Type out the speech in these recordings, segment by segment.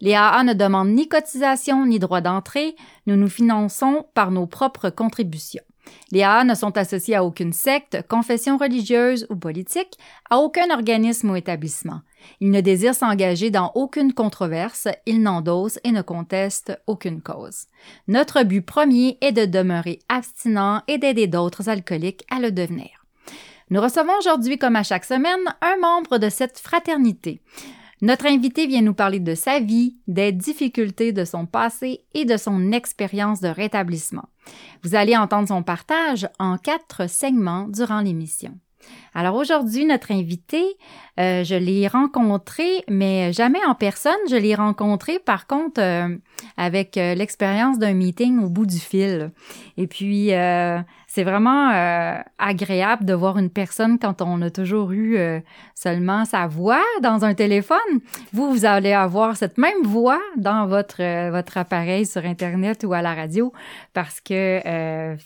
Les AA ne demandent ni cotisation ni droit d'entrée, nous nous finançons par nos propres contributions. Les AA ne sont associés à aucune secte, confession religieuse ou politique, à aucun organisme ou établissement. Ils ne désirent s'engager dans aucune controverse, ils n'endossent et ne contestent aucune cause. Notre but premier est de demeurer abstinent et d'aider d'autres alcooliques à le devenir. Nous recevons aujourd'hui, comme à chaque semaine, un membre de cette fraternité. Notre invité vient nous parler de sa vie, des difficultés de son passé et de son expérience de rétablissement. Vous allez entendre son partage en quatre segments durant l'émission. Alors aujourd'hui, notre invité, euh, je l'ai rencontré, mais jamais en personne. Je l'ai rencontré, par contre, euh, avec euh, l'expérience d'un meeting au bout du fil. Et puis, c'est vraiment euh, agréable de voir une personne quand on a toujours eu euh, seulement sa voix dans un téléphone. Vous, vous allez avoir cette même voix dans votre euh, votre appareil sur internet ou à la radio parce que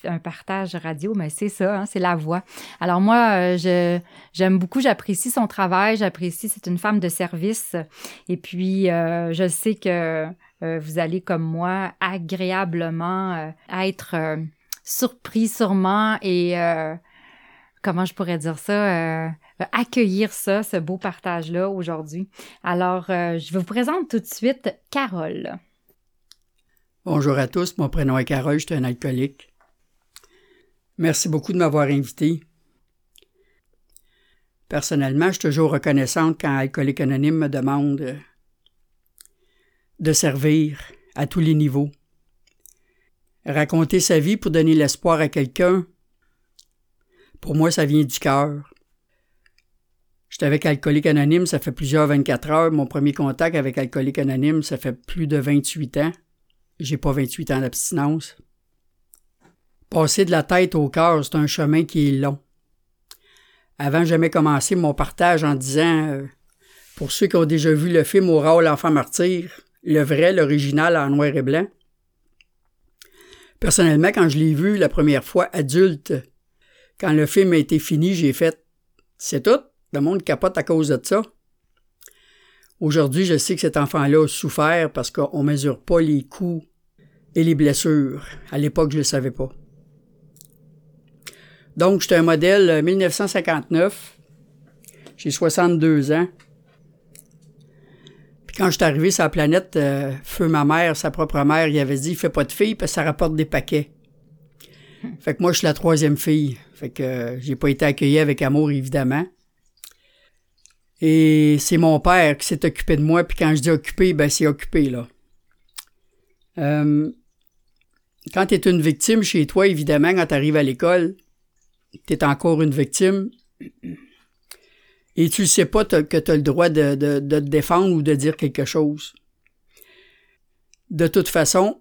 un partage radio, mais c'est ça, hein, c'est la voix. Alors moi, je j'aime beaucoup, j'apprécie son travail, j'apprécie, c'est une femme de service et puis je sais que vous allez comme moi agréablement être surpris sûrement et euh, comment je pourrais dire ça, euh, accueillir ça, ce beau partage-là aujourd'hui. Alors, euh, je vous présente tout de suite Carole. Bonjour à tous, mon prénom est Carole, je suis un alcoolique. Merci beaucoup de m'avoir invité. Personnellement, je suis toujours reconnaissante quand Alcoolique Anonyme me demande de servir à tous les niveaux. Raconter sa vie pour donner l'espoir à quelqu'un, pour moi, ça vient du cœur. J'étais avec Alcoolique Anonyme, ça fait plusieurs 24 heures. Mon premier contact avec Alcoolique Anonyme, ça fait plus de 28 ans. J'ai pas 28 ans d'abstinence. Passer de la tête au cœur, c'est un chemin qui est long. Avant, jamais commencé mon partage en disant, euh, pour ceux qui ont déjà vu le film Aura l'enfant martyr, le vrai, l'original en noir et blanc, Personnellement, quand je l'ai vu la première fois adulte, quand le film a été fini, j'ai fait C'est tout, le monde capote à cause de ça. Aujourd'hui, je sais que cet enfant-là a souffert parce qu'on ne mesure pas les coups et les blessures. À l'époque, je ne le savais pas. Donc, j'étais un modèle 1959. J'ai 62 ans quand je suis arrivé sur la planète, euh, Feu, ma mère, sa propre mère, il avait dit, fais pas de fille parce que ça rapporte des paquets. Fait que moi, je suis la troisième fille. Fait que euh, j'ai pas été accueilli avec amour, évidemment. Et c'est mon père qui s'est occupé de moi, puis quand je dis occupé, ben c'est occupé, là. Euh, quand tu es une victime chez toi, évidemment, quand tu arrives à l'école, tu es encore une victime et tu ne sais pas que tu as le droit de, te défendre ou de dire quelque chose. De toute façon,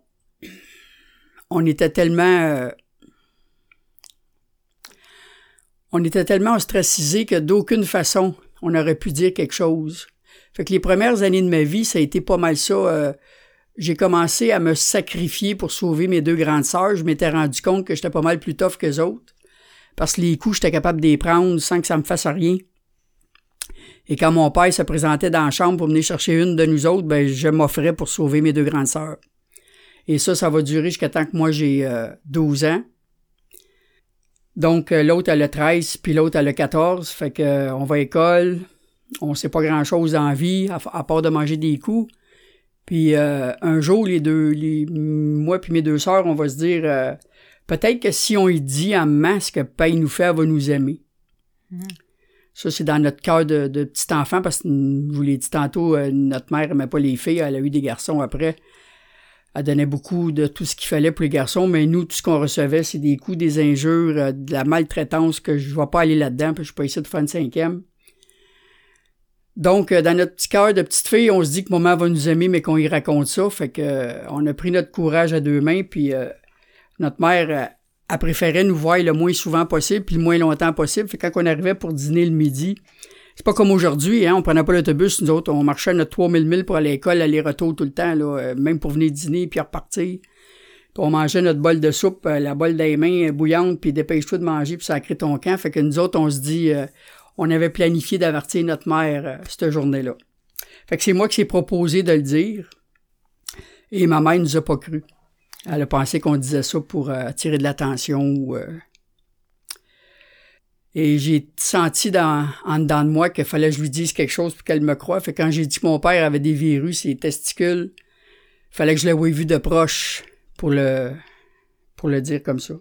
on était tellement euh, on était tellement ostracisés que d'aucune façon on aurait pu dire quelque chose. Fait que les premières années de ma vie, ça a été pas mal ça. Euh, j'ai commencé à me sacrifier pour sauver mes deux grandes sœurs. Je m'étais rendu compte que j'étais pas mal plus tough que les autres. Parce que les coups, j'étais capable de les prendre sans que ça me fasse rien. Et quand mon père se présentait dans la chambre pour venir chercher une de nous autres, ben, je m'offrais pour sauver mes deux grandes sœurs. Et ça, ça va durer jusqu'à temps que moi j'ai 12 euh, ans. Donc, euh, l'autre a le 13, puis l'autre a le 14. Fait que euh, on va à l'école, on sait pas grand-chose en vie, à, part de manger des coups. Puis un jour, les deux, les, moi puis mes deux sœurs, on va se dire, peut-être que si on y dit en masse que paye nous fait, elle va nous aimer. Mmh. Ça, c'est dans notre cœur de, petit enfant, parce que je vous l'ai dit tantôt, euh, notre mère n'aimait pas les filles, elle a eu des garçons après. Elle donnait beaucoup de tout ce qu'il fallait pour les garçons, mais nous, tout ce qu'on recevait, c'est des coups, des injures, euh, de la maltraitance, que je ne vais pas aller là-dedans, puis je suis pas ici de faire une cinquième. Donc, euh, dans notre petit cœur de petite fille, on se dit que maman va nous aimer, mais qu'on y raconte ça. Fait que on a pris notre courage à deux mains, puis euh, notre mère a préféré nous voir le moins souvent possible, puis le moins longtemps possible. Fait que quand on arrivait pour dîner le midi, c'est pas comme aujourd'hui, hein, on prenait pas l'autobus, nous autres, on marchait notre 3000 milles pour aller à l'école, aller-retour tout le temps, là, même pour venir dîner puis repartir. Puis on mangeait notre bol de soupe, la bol des mains bouillante, puis dépêche-toi de manger, puis ça crée ton camp. Fait que nous autres, on se dit, on avait planifié d'avertir notre mère euh, cette journée-là. Fait que c'est moi qui s'est proposé de le dire. Et ma mère nous a pas cru. Elle a pensé qu'on disait ça pour euh, attirer de l'attention. Euh. Et j'ai senti dans, en dedans de moi qu'il fallait que je lui dise quelque chose pour qu'elle me croie. Fait que quand j'ai dit que mon père avait des virus et des testicules, fallait que je l'avais vu de proche pour le, pour le dire comme ça.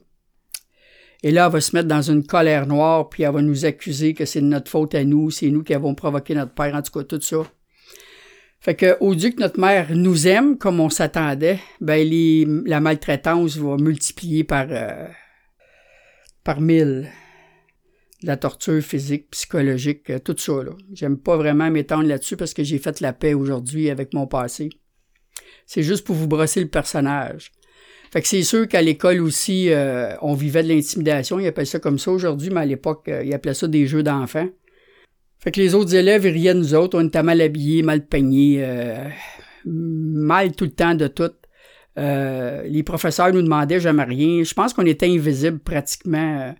Et là, elle va se mettre dans une colère noire, puis elle va nous accuser que c'est de notre faute à nous, c'est nous qui avons provoqué notre père, en tout cas, tout ça. Fait que, au lieu que notre mère nous aime comme on s'attendait, ben, la maltraitance va multiplier par, euh, par mille. La torture physique, psychologique, euh, tout ça, là. J'aime pas vraiment m'étendre là-dessus parce que j'ai fait la paix aujourd'hui avec mon passé. C'est juste pour vous brosser le personnage. Fait que c'est sûr qu'à l'école aussi, euh, on vivait de l'intimidation. Ils appellent ça comme ça aujourd'hui, mais à l'époque, euh, ils appelaient ça des jeux d'enfants. Fait que les autres élèves, ils riaient de nous autres. On était mal habillés, mal peignés, euh, mal tout le temps de tout. les professeurs nous demandaient jamais rien. Je pense qu'on était invisibles pratiquement.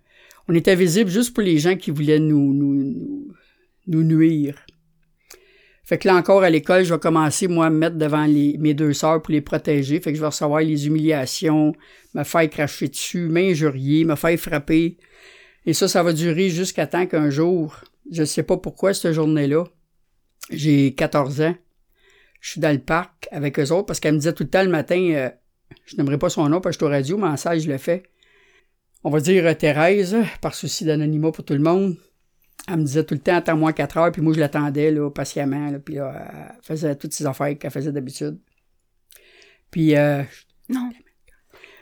on était visibles juste pour les gens qui voulaient nous, nous, nous nuire. Fait que là encore à l'école, je vais commencer moi à me mettre devant mes deux sœurs pour les protéger. Fait que je vais recevoir les humiliations, me faire cracher dessus, m'injurier, me faire frapper. Et ça, ça va durer jusqu'à temps qu'un jour, je sais pas pourquoi cette journée-là, j'ai 14 ans, je suis dans le parc avec eux autres parce qu'elle me disait tout le temps le matin, euh, je n'aimerais pas son nom parce que je suis au radio, mais en je le fais. On va dire euh, Thérèse, par souci d'anonymat pour tout le monde elle me disait tout le temps, attends-moi quatre heures, puis moi, je l'attendais, là, patiemment, là, puis là, elle faisait toutes ses affaires qu'elle faisait d'habitude. Puis, euh, non.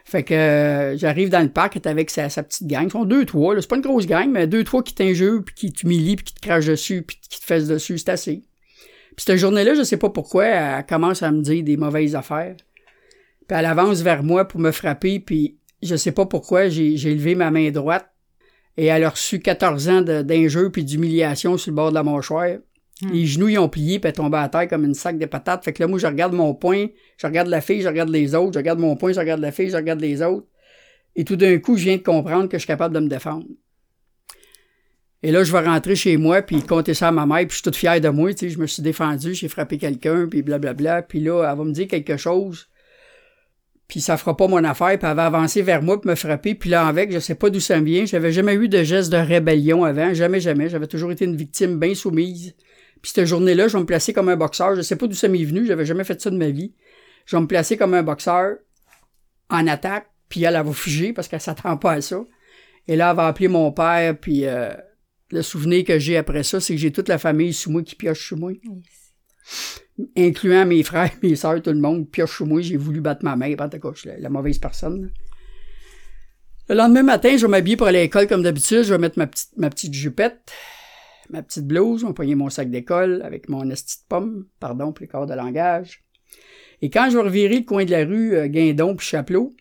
Fait que euh, j'arrive dans le parc, elle avec sa, petite gang. Ils sont deux, trois. C'est pas une grosse gang, mais deux, trois qui t'injurent, puis qui t'humilient, puis qui te crachent dessus, puis qui te fessent dessus, c'est assez. Puis cette journée-là, je sais pas pourquoi, elle commence à me dire des mauvaises affaires. Puis elle avance vers moi pour me frapper, puis je sais pas pourquoi, j'ai levé ma main droite, et elle a reçu 14 ans d'injures puis d'humiliation sur le bord de la mâchoire. Hmm. Les genoux, ils ont plié, puis elle tombée à terre comme une sac de patates. Fait que là, moi, je regarde mon poing, je regarde la fille, je regarde les autres, je regarde mon poing, je regarde la fille, je regarde les autres. Et tout d'un coup, je viens de comprendre que je suis capable de me défendre. Et là, je vais rentrer chez moi, puis compter ça à ma mère, puis je suis toute fière de moi, tu sais, je me suis défendu, j'ai frappé quelqu'un, puis blablabla. Puis là, elle va me dire quelque chose puis ça fera pas mon affaire, puis elle va avancer vers moi pour me frapper, puis là avec, je sais pas d'où ça me vient, j'avais jamais eu de geste de rébellion avant, jamais, jamais, j'avais toujours été une victime bien soumise. Puis cette journée-là, je vais me placer comme un boxeur, je sais pas d'où ça m'est venu, j'avais jamais fait ça de ma vie. Je vais me placer comme un boxeur en attaque, puis elle, elle va figer parce qu'elle s'attend pas à ça. Et là, elle va appeler mon père, puis euh, le souvenir que j'ai après ça, c'est que j'ai toute la famille sous moi qui pioche sous moi incluant mes frères, mes soeurs, tout le monde, pioche chez moi, j'ai voulu battre ma mère, en tout cas, je suis la, mauvaise personne. Le lendemain matin, je vais m'habiller pour aller à l'école comme d'habitude, je vais mettre ma petite, ma petite jupette, ma petite blouse, poigner mon sac d'école avec mon esti de pomme, pardon pour les corps de langage. Et quand je vais revirer le coin de la rue euh, Guindon puis Chapelot,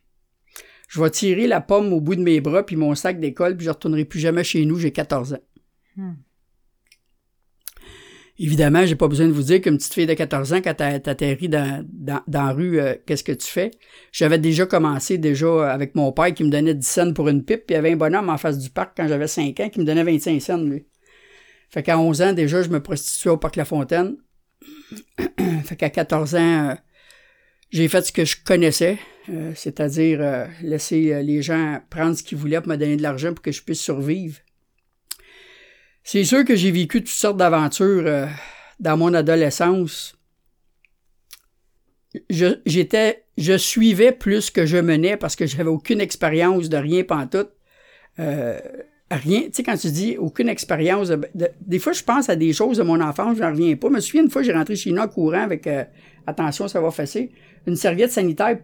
je vais tirer la pomme au bout de mes bras puis mon sac d'école puis je retournerai plus jamais chez nous, j'ai 14 ans. Hmm. Évidemment, j'ai pas besoin de vous dire qu'une petite fille de 14 ans, quand t'atterris dans, dans, dans la rue, euh, qu'est-ce que tu fais? J'avais déjà commencé déjà avec mon père qui me donnait 10 cents pour une pipe, puis il y avait un bonhomme en face du parc quand j'avais 5 ans qui me donnait 25 cents, lui. Fait qu'à 11 ans, déjà, je me prostituais au parc La Fontaine. fait qu'à 14 ans, euh, j'ai fait ce que je connaissais, euh, c'est-à-dire laisser les gens prendre ce qu'ils voulaient pour me donner de l'argent pour que je puisse survivre. C'est sûr que j'ai vécu toutes sortes d'aventures euh, dans mon adolescence. Je, j'étais, je suivais plus que je menais parce que j'avais aucune expérience de rien pantoute. Euh, rien, tu sais, quand tu dis aucune expérience, des fois, je pense à des choses de mon enfance, j'en reviens pas. Je me souviens une fois, j'ai rentré chez nous courant avec, euh, attention, ça va fesser, une serviette sanitaire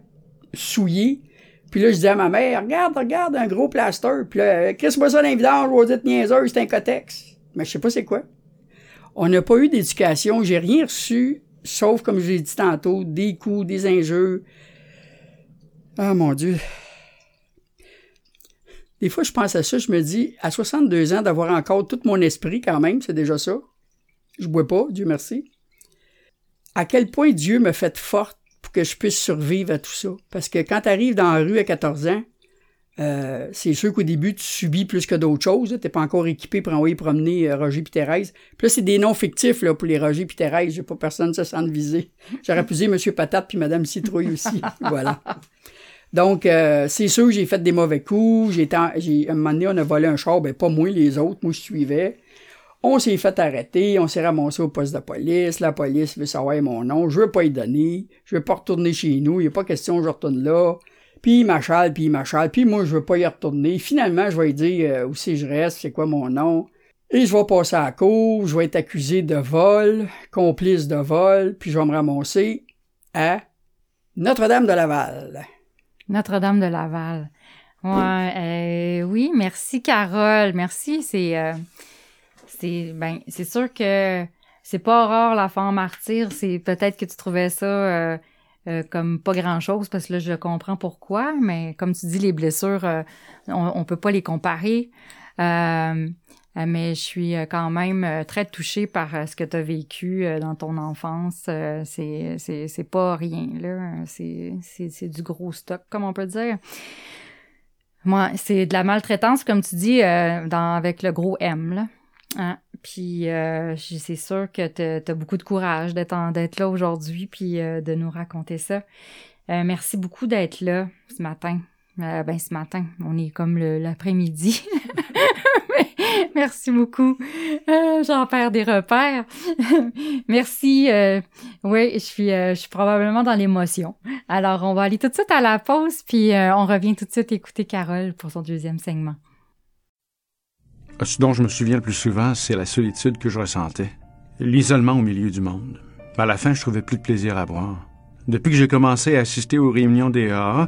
souillée. Puis là, je disais à ma mère, regarde, regarde, un gros plaster. Puis là, qu'est-ce que ça dans les vidanges, je niaiseuse, c'est un cotex mais je sais pas c'est quoi. On n'a pas eu d'éducation, j'ai rien reçu, sauf, comme je l'ai dit tantôt, des coups, des injures. Ah mon Dieu. Des fois, je pense à ça, je me dis, à 62 ans, d'avoir encore tout mon esprit quand même, c'est déjà ça. Je bois pas, Dieu merci. À quel point Dieu me fait forte pour que je puisse survivre à tout ça? Parce que quand tu arrives dans la rue à 14 ans, euh, c'est sûr qu'au début, tu subis plus que d'autres choses. Tu n'es pas encore équipé pour envoyer promener euh, Roger et Thérèse. Puis là, c'est des noms fictifs là, pour les Roger et Thérèse. J'ai pas personne se sent visé. J'aurais pu dire Monsieur Patate puis Madame Citrouille aussi. voilà. Donc, euh, c'est sûr, j'ai fait des mauvais coups. J'ai, j'ai, un moment donné, on a volé un char, ben pas moi, les autres, moi je suivais. On s'est fait arrêter, on s'est ramassé au poste de police. La police veut savoir mon nom, je veux pas y donner, je veux pas retourner chez nous, il a pas question je retourne là. Puis il m'achale, puis il m'achale, puis moi je veux pas y retourner. Finalement, je vais lui dire euh, où si je reste, c'est quoi mon nom. Et je vais passer à la cour, je vais être accusé de vol, complice de vol, puis je vais me ramasser à Notre-Dame de Laval. Notre-Dame de Laval. Euh, oui, merci Carole, merci. C'est euh, ben c'est sûr que c'est pas rare la femme martyr. C'est peut-être que tu trouvais ça euh, comme pas grand chose parce que là je comprends pourquoi, mais comme tu dis les blessures, on, on peut pas les comparer. Mais je suis quand même très touchée par ce que tu as vécu dans ton enfance. c'est, c'est, c'est pas rien, là. C'est, c'est, c'est du gros stock, comme on peut dire. Moi, c'est de la maltraitance, comme tu dis, dans, avec le gros M, là. Hein? Puis c'est sûr que tu as beaucoup de courage d'être là aujourd'hui puis de nous raconter ça. merci beaucoup d'être là ce matin. Ben ce matin, on est comme l'après-midi. Merci beaucoup. Euh, J'en perds des repères. Merci. Euh, oui, je suis, euh, je suis probablement dans l'émotion. Alors, on va aller tout de suite à la pause, puis euh, on revient tout de suite écouter Carole pour son deuxième segment. Ce dont je me souviens le plus souvent, c'est la solitude que je ressentais. L'isolement au milieu du monde. À la fin, je trouvais plus de plaisir à boire. Depuis que j'ai commencé à assister aux réunions des AA,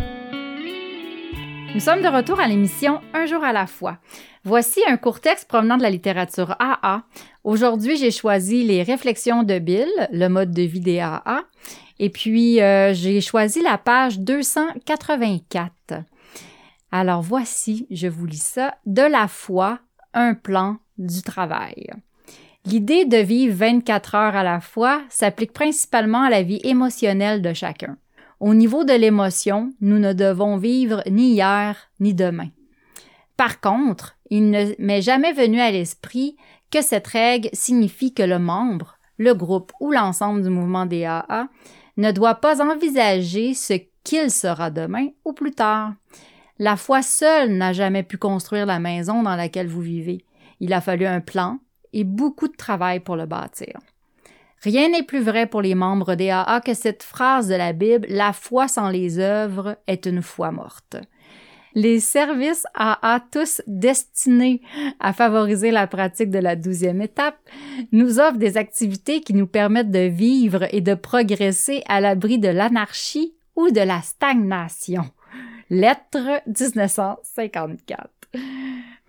Nous sommes de retour à l'émission Un jour à la fois. Voici un court texte provenant de la littérature AA. Aujourd'hui, j'ai choisi les réflexions de Bill, le mode de vie des AA, et puis euh, j'ai choisi la page 284. Alors voici, je vous lis ça, de la foi, un plan du travail. L'idée de vivre 24 heures à la fois s'applique principalement à la vie émotionnelle de chacun. Au niveau de l'émotion, nous ne devons vivre ni hier ni demain. Par contre, il ne m'est jamais venu à l'esprit que cette règle signifie que le membre, le groupe ou l'ensemble du mouvement des AA ne doit pas envisager ce qu'il sera demain ou plus tard. La foi seule n'a jamais pu construire la maison dans laquelle vous vivez. Il a fallu un plan, et beaucoup de travail pour le bâtir. Rien n'est plus vrai pour les membres des AA que cette phrase de la Bible La foi sans les œuvres est une foi morte. Les services AA, tous destinés à favoriser la pratique de la douzième étape, nous offrent des activités qui nous permettent de vivre et de progresser à l'abri de l'anarchie ou de la stagnation. Lettre 1954.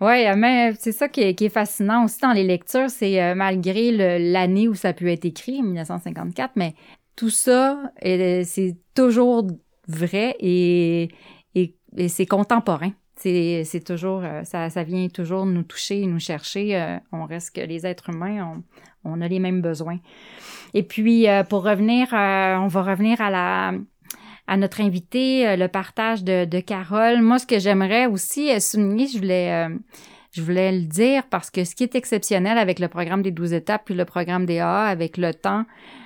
Oui, euh, mais c'est ça qui est, fascinant aussi dans les lectures, c'est euh, malgré l'année où ça peut être écrit, 1954, mais tout ça, c'est toujours vrai et, c'est contemporain. C'est toujours, euh, ça, ça, vient toujours nous toucher, nous chercher. on reste que les êtres humains, on, a les mêmes besoins. Et puis, pour revenir, on va revenir à la, à notre invité, euh, le partage de, de, Carole. Moi, ce que j'aimerais aussi euh, souligner, je voulais, euh, je voulais le dire parce que ce qui est exceptionnel avec le programme des 12 étapes puis le programme des AA avec le temps,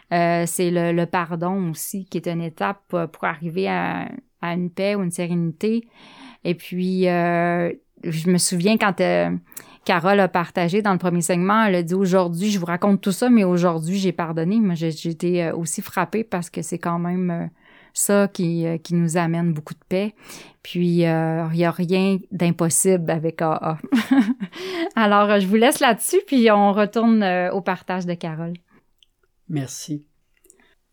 c'est le, pardon aussi qui est une étape pour arriver à, à une paix ou une sérénité. Et puis, je me souviens quand Carole a partagé dans le premier segment. Elle a dit aujourd'hui, je vous raconte tout ça, mais aujourd'hui, j'ai pardonné. Moi, j'ai été euh, aussi frappée parce que c'est quand même euh, ça qui, euh, qui nous amène beaucoup de paix. Puis, il n'y a rien d'impossible avec AA. Alors, je vous laisse là-dessus, puis on retourne au partage de Carole. Merci.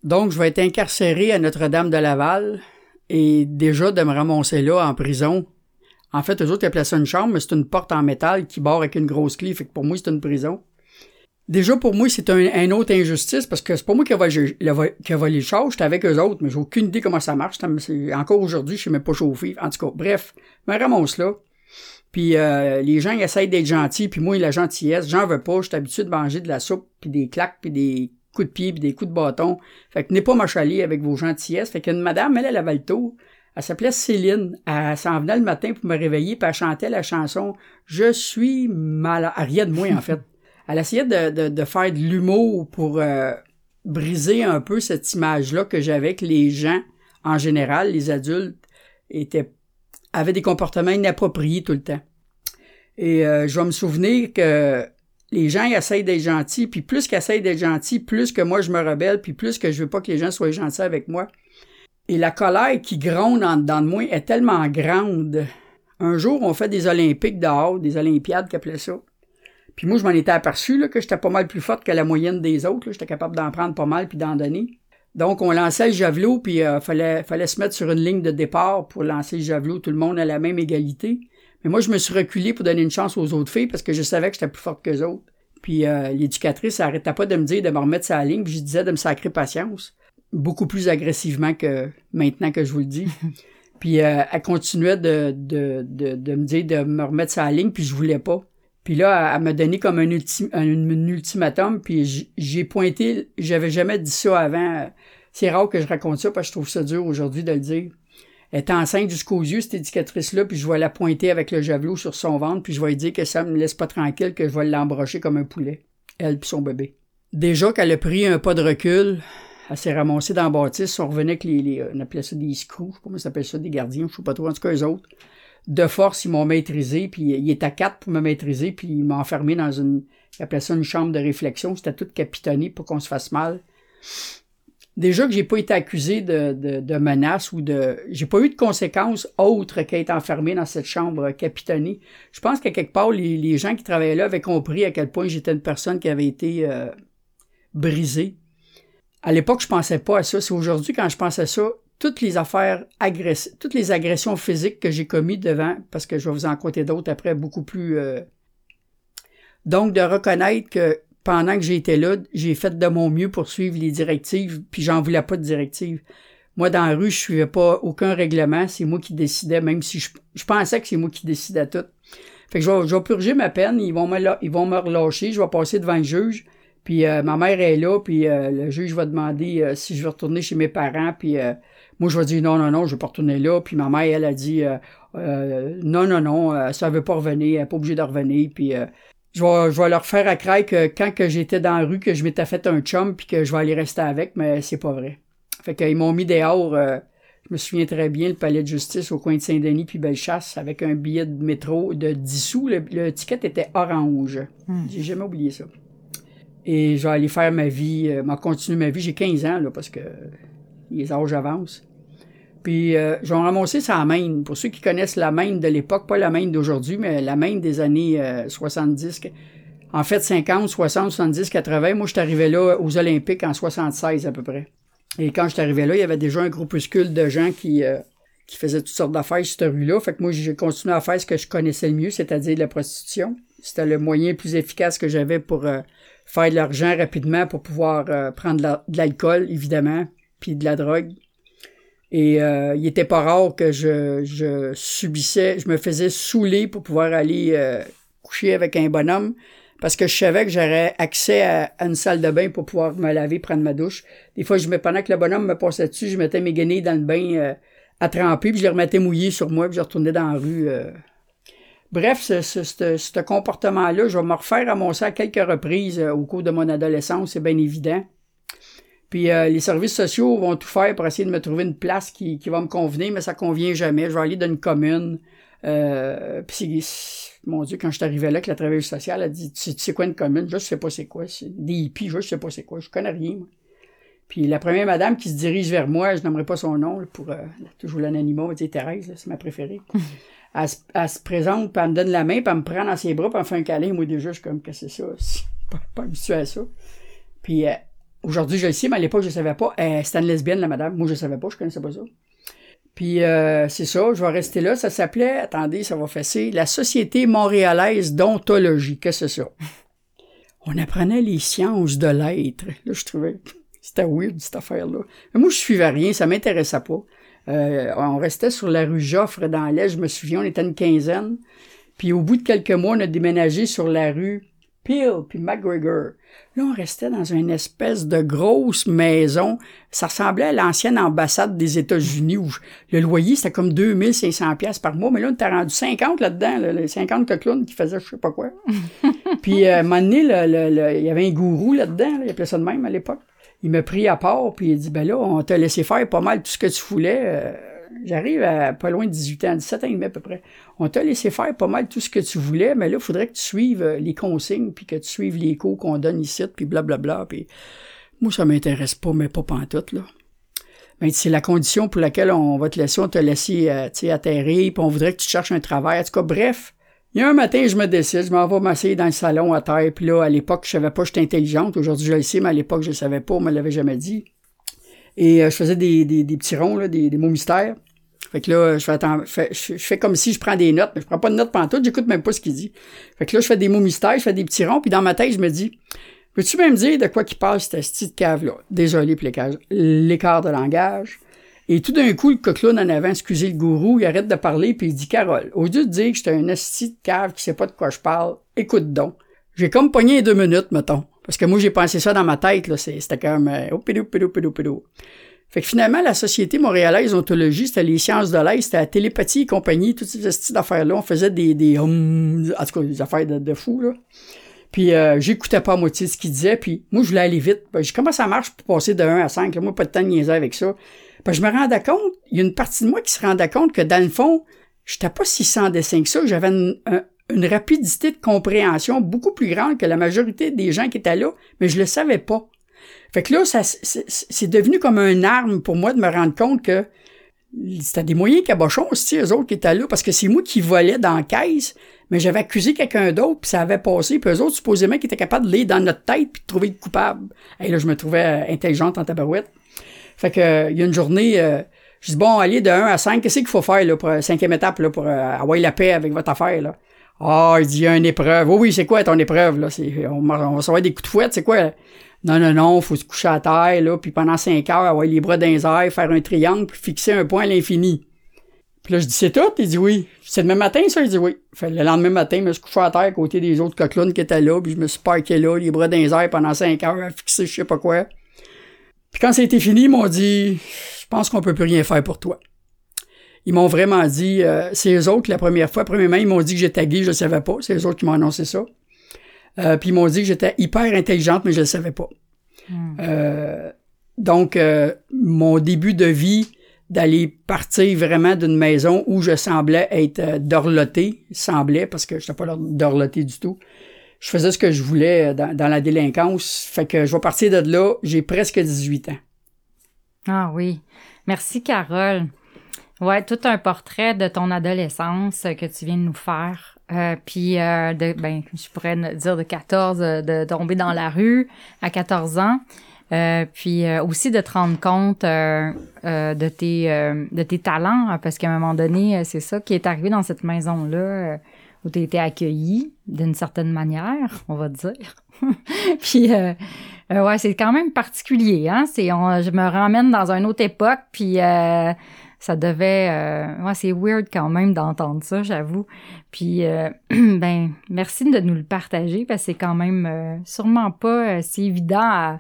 Donc, je vais être incarcéré à Notre-Dame de Laval et déjà de me ramasser là en prison. En fait, eux autres, ils appelaient ça une chambre, mais c'est une porte en métal qui barre avec une grosse clé. Fait que pour moi, c'est une prison. Déjà, pour moi, c'est un, autre injustice parce que c'est pas moi qui a volé, qui le j'étais avec eux autres, mais j'ai aucune idée comment ça marche. Encore aujourd'hui, je suis même pas chauffé. En tout cas, bref, me ramasse là. Puis euh, les gens ils essayent d'être gentils, puis moi, la gentillesse, j'en veux pas. Je suis habitué de manger de la soupe, puis des claques, puis des coups de pied, puis des coups de bâton. Fait que n'est pas m'achaler avec vos gentillesses. Fait qu'une madame, elle, elle avait le tour. Elle s'appelait Céline. Elle s'en venait le matin pour me réveiller, puis elle chantait la chanson Je suis mal. rien de moi, en fait. Elle essayait de, de, faire de l'humour pour euh, briser un peu cette image-là que j'avais que les gens, en général, les adultes, avaient des comportements inappropriés tout le temps. Et euh, je vais me souvenir que les gens essayent d'être gentils, puis plus qu'ils essayent d'être gentils, plus que moi je me rebelle, puis plus que je veux pas que les gens soient gentils avec moi. Et la colère qui gronde en dedans de moi est tellement grande. Un jour, on fait des Olympiques dehors, des Olympiades qu'ils appelaient ça. Puis moi, je m'en étais aperçu là, que j'étais pas mal plus forte que la moyenne des autres. J'étais capable d'en prendre pas mal puis d'en donner. Donc, on lançait le javelot, puis euh, fallait, fallait se mettre sur une ligne de départ pour lancer le javelot. Tout le monde a la même égalité. Mais moi, je me suis reculé pour donner une chance aux autres filles parce que je savais que j'étais plus forte qu'eux autres. Puis euh, l'éducatrice arrêtait pas de me dire de me remettre sa ligne, puis je disais de me sacrer patience beaucoup plus agressivement que maintenant que je vous le dis. puis euh, elle continuait de, de, de, de, me dire de me remettre sa ligne, puis je voulais pas. Puis là, elle, m'a donné comme un, ultimatum, puis j'ai pointé, j'avais jamais dit ça avant. C'est rare que je raconte ça, parce que je trouve ça dur aujourd'hui de le dire. Elle est enceinte jusqu'aux yeux, cette éducatrice-là, puis je vais la pointer avec le javelot sur son ventre, puis je vais lui dire que ça me laisse pas tranquille, que je vais l'embrocher comme un poulet. Elle puis son bébé. Déjà qu'elle a pris un pas de recul, elle s'est ramassée dans la bâtisse. On revenait avec les, on appelait ça des screws, comment ça s'appelle ça, des gardiens, je sais pas trop, en tout cas eux autres. De force, ils m'ont maîtrisé, puis il était à quatre pour me maîtriser, puis il m'a enfermé dans une, il appelait ça une chambre de réflexion, c'était tout capitonné pour qu'on se fasse mal. Déjà que j'ai pas été accusé de, de, de menaces ou de, j'ai pas eu de conséquences autres qu'être enfermé dans cette chambre capitonnée. Je pense qu'à quelque part, les, les, gens qui travaillaient là avaient compris à quel point j'étais une personne qui avait été euh, brisée à l'époque, je pensais pas à ça. C'est aujourd'hui, quand je pense à ça, toutes les affaires agressives, toutes les agressions physiques que j'ai commises devant, parce que je vais vous en compter d'autres après, beaucoup plus. Euh, donc, de reconnaître que pendant que j'étais là, j'ai fait de mon mieux pour suivre les directives, puis j'en voulais pas de directives. Moi, dans la rue, je suivais pas aucun règlement, c'est moi qui décidais, même si je, pensais que c'est moi qui décidais tout. Fait que je vais, je vais purger ma peine, ils vont me, ils vont me relâcher, je vais passer devant le juge, puis euh, ma mère est là, puis euh, le juge va demander euh, si je veux retourner chez mes parents, puis moi je vais dire non, non, non, je vais pas retourner là. Puis ma mère, elle a dit non, non, non, ça veut pas revenir, elle n'est pas obligée de revenir. Puis je vais, je vais leur faire à craindre que quand que j'étais dans la rue, que je m'étais fait un chum, puis que je vais aller rester avec, mais c'est pas vrai. Fait qu'ils m'ont mis dehors, je me souviens très bien, le palais de justice au coin de Saint-Denis puis Bellechasse, avec un billet de métro de 10 sous. Le, ticket était orange. Hmm. J'ai jamais oublié ça. Et je vais aller faire ma vie, euh, m'a continuer ma vie. J'ai 15 ans, là, parce que les âges avancent. Puis euh, je vais ramasser sa main. Pour ceux qui connaissent la main de l'époque, pas la main d'aujourd'hui, mais la main des années 70. Euh, en fait, 50, 60, 70, 80. Moi, je suis arrivé là aux Olympiques en 76 à peu près. Et quand je suis arrivé là, il y avait déjà un groupuscule de gens qui, euh, qui faisaient toutes sortes d'affaires sur cette rue-là. Fait que moi, j'ai continué à faire ce que je connaissais le mieux, c'est-à-dire la prostitution. C'était le moyen plus efficace que j'avais pour faire de l'argent rapidement pour pouvoir euh, prendre de l'alcool, évidemment, puis de la drogue. Et euh, il était pas rare que je, subissais, je me faisais saouler pour pouvoir aller euh, coucher avec un bonhomme parce que je savais que j'aurais accès à, une salle de bain pour pouvoir me laver, prendre ma douche. Des fois, je me, pendant que le bonhomme me passait dessus, je mettais mes guenilles dans le bain à tremper, puis je les remettais mouillés sur moi, puis je retournais dans la rue Bref, ce, comportement-là, je vais me refaire à mon à quelques reprises euh, au cours de mon adolescence, c'est bien évident. Puis euh, les services sociaux vont tout faire pour essayer de me trouver une place qui, va me convenir, mais ça convient jamais. Je vais aller dans une commune. Euh, puis, mon Dieu, quand je suis arrivé là, que la travailleuse sociale a dit Tu sais quoi une commune? Je sais pas c'est quoi. C'est des hippies, je sais pas c'est quoi. Je connais rien, moi. Puis la première madame qui se dirige vers moi, je n'aimerais pas son nom pour euh, toujours l'anonymat, elle dit Thérèse, c'est ma préférée. elle, se, elle, se présente, puis elle me donne la main, puis elle me prend dans ses bras, puis elle me fait un câlin. Moi, déjà, je suis comme, que c'est ça? pas, pas habitué à ça. Puis euh, aujourd'hui, je le sais, mais à l'époque, je ne savais pas. Euh, C'était une lesbienne, la madame. Moi, je ne savais pas, je connaissais pas ça. Puis euh, c'est ça, je vais rester là. Ça s'appelait, attendez, ça va fesser, la Société montréalaise d'ontologie. Qu'est-ce que c'est ça? On apprenait les sciences de l'être. Là, je trouvais, c'était weird, cette affaire-là. Mais moi, je suivais rien, ça m'intéressait pas. Euh, on restait sur la rue Joffre dans l'Est, je me souviens, on était une quinzaine. Puis au bout de quelques mois, on a déménagé sur la rue Peel puis McGregor. Là, on restait dans une espèce de grosse maison. Ça ressemblait à l'ancienne ambassade des États-Unis où le loyer, c'était comme 2500 pièces par mois. Mais là, on était rendu 50 là-dedans, là, les 50 coclowns qui faisaient je sais pas quoi. puis, euh, à un moment donné, le, le, il y avait un gourou là-dedans. Là, il appelait ça de même à l'époque. Il m'a pris à part, puis il dit, ben là, on t'a laissé faire pas mal tout ce que tu voulais. Euh, J'arrive à pas loin de 18 ans, 17 ans et demi à peu près. On t'a laissé faire pas mal tout ce que tu voulais, mais là, il faudrait que tu suives euh, les consignes, puis que tu suives les cours qu'on donne ici, puis blablabla. Puis moi, ça m'intéresse pas, mais pas pantoute, là. Mais c'est la condition pour laquelle on va te laisser, on t'a laissé euh, atterrir, puis on voudrait que tu cherches un travail. En tout cas, bref, il y a un matin, je me décide, je m'en vais m'asseoir dans le salon à terre, puis là, à l'époque, je savais pas j'étais intelligente. Aujourd'hui, je le mais à l'époque, je le savais pas, on me l'avait jamais dit. Et euh, je faisais des, des, des petits ronds, là, des, des mots mystères. Fait que là, je fais, attends, je, fais comme si je prends des notes, mais je prends pas de notes pendant tout, j'écoute même pas ce qu'il dit. Fait que là, je fais des mots mystères, je fais des petits ronds, puis dans ma tête, je me dis, veux-tu même dire de quoi qui parle cette petite cave-là? Désolé pour l'écart de langage. Et tout d'un coup, le coquelin en avant, excusez le gourou, il arrête de parler, puis il dit, Carole, au lieu de dire que j'étais un esti de cave qui sait pas de quoi je parle, écoute donc. J'ai comme pogné deux minutes, mettons. Parce que moi, j'ai pensé ça dans ma tête, là. C'était comme, euh, oh, pédou, pédou, pédou, pédou. Fait que finalement, la Société montréalaise d'ontologie, c'était les sciences de l'air, c'était la télépathie et compagnie, toutes ces petites affaires-là. On faisait des, des hum, en tout cas, des affaires de, de fou, là. Puis euh, j'écoutais pas à moitié ce qu'il disait, puis moi, je voulais aller vite. Ben, comment ça marche pour passer de 1 à 5? Là, moi, pas de temps de niaiser avec ça. Ben, je me rendais compte, il y a une partie de moi qui se rendait compte que dans le fond, j'étais pas si sans dessin que ça, j'avais une, une rapidité de compréhension beaucoup plus grande que la majorité des gens qui étaient là, mais je le savais pas. Fait que là, ça, c'est devenu comme un arme pour moi de me rendre compte que c'était des moyens cabochons aussi, eux autres qui étaient là, parce que c'est moi qui volais dans la caisse, mais j'avais accusé quelqu'un d'autre, puis ça avait passé, puis eux autres, supposément, qui étaient capables de lire dans notre tête, puis de trouver le coupable. Et là, je me trouvais euh, intelligente en tabarouette. Fait que, euh, il y a une journée, euh, je dis, bon, allez, de 1 à 5, qu'est-ce qu'il faut faire, là, pour cinquième étape, là, pour avoir la paix avec votre affaire, là? Ah, il dit, il y a une épreuve. Oui, oui, c'est quoi ton épreuve, là? On, on va savoir des coups de fouette, c'est quoi? Non, non, non, faut se coucher à terre, là, puis pendant cinq heures, avoir les bras dans les faire un triangle, puis fixer un point à l'infini. Puis là, je dis, c'est tout? Il dit oui. C'est le même matin, ça? Il dit oui. Fait le lendemain matin, je me suis couché à terre à côté des autres coquelins qui étaient là, puis je me suis parqué là, les bras dans pendant cinq heures, à fixer je sais pas quoi. Puis quand été fini, ils m'ont dit, je pense qu'on peut plus rien faire pour toi. Ils m'ont vraiment dit, euh, c'est eux autres, la première fois, premièrement, ils m'ont dit que j'étais gay, je le savais pas. C'est eux autres qui m'ont annoncé ça. Euh, puis ils m'ont dit que j'étais hyper intelligente, mais je le savais pas. Hmm. Euh, donc, euh, mon début de vie, d'aller partir vraiment d'une maison où je semblais être euh, dorloté, semblait, parce que je n'étais pas dorloté du tout. Je faisais ce que je voulais dans, dans, la délinquance. Fait que je vais partir de là, j'ai presque 18 ans. Ah oui. Merci, Carole. Ouais, tout un portrait de ton adolescence que tu viens de nous faire. Euh, puis, euh, de, ben, je pourrais dire de 14, euh, de tomber dans la rue à 14 ans. Euh, puis aussi de te rendre compte de, tes, de tes talents, parce qu'à un moment donné, c'est ça qui est arrivé dans cette maison-là, où tu été accueilli d'une certaine manière, on va dire. puis, ouais, c'est quand même particulier, hein? C'est, je me ramène dans une autre époque, puis ça devait euh, c'est weird quand même d'entendre ça j'avoue. Puis euh, ben merci de nous le partager parce que c'est quand même euh, sûrement pas si évident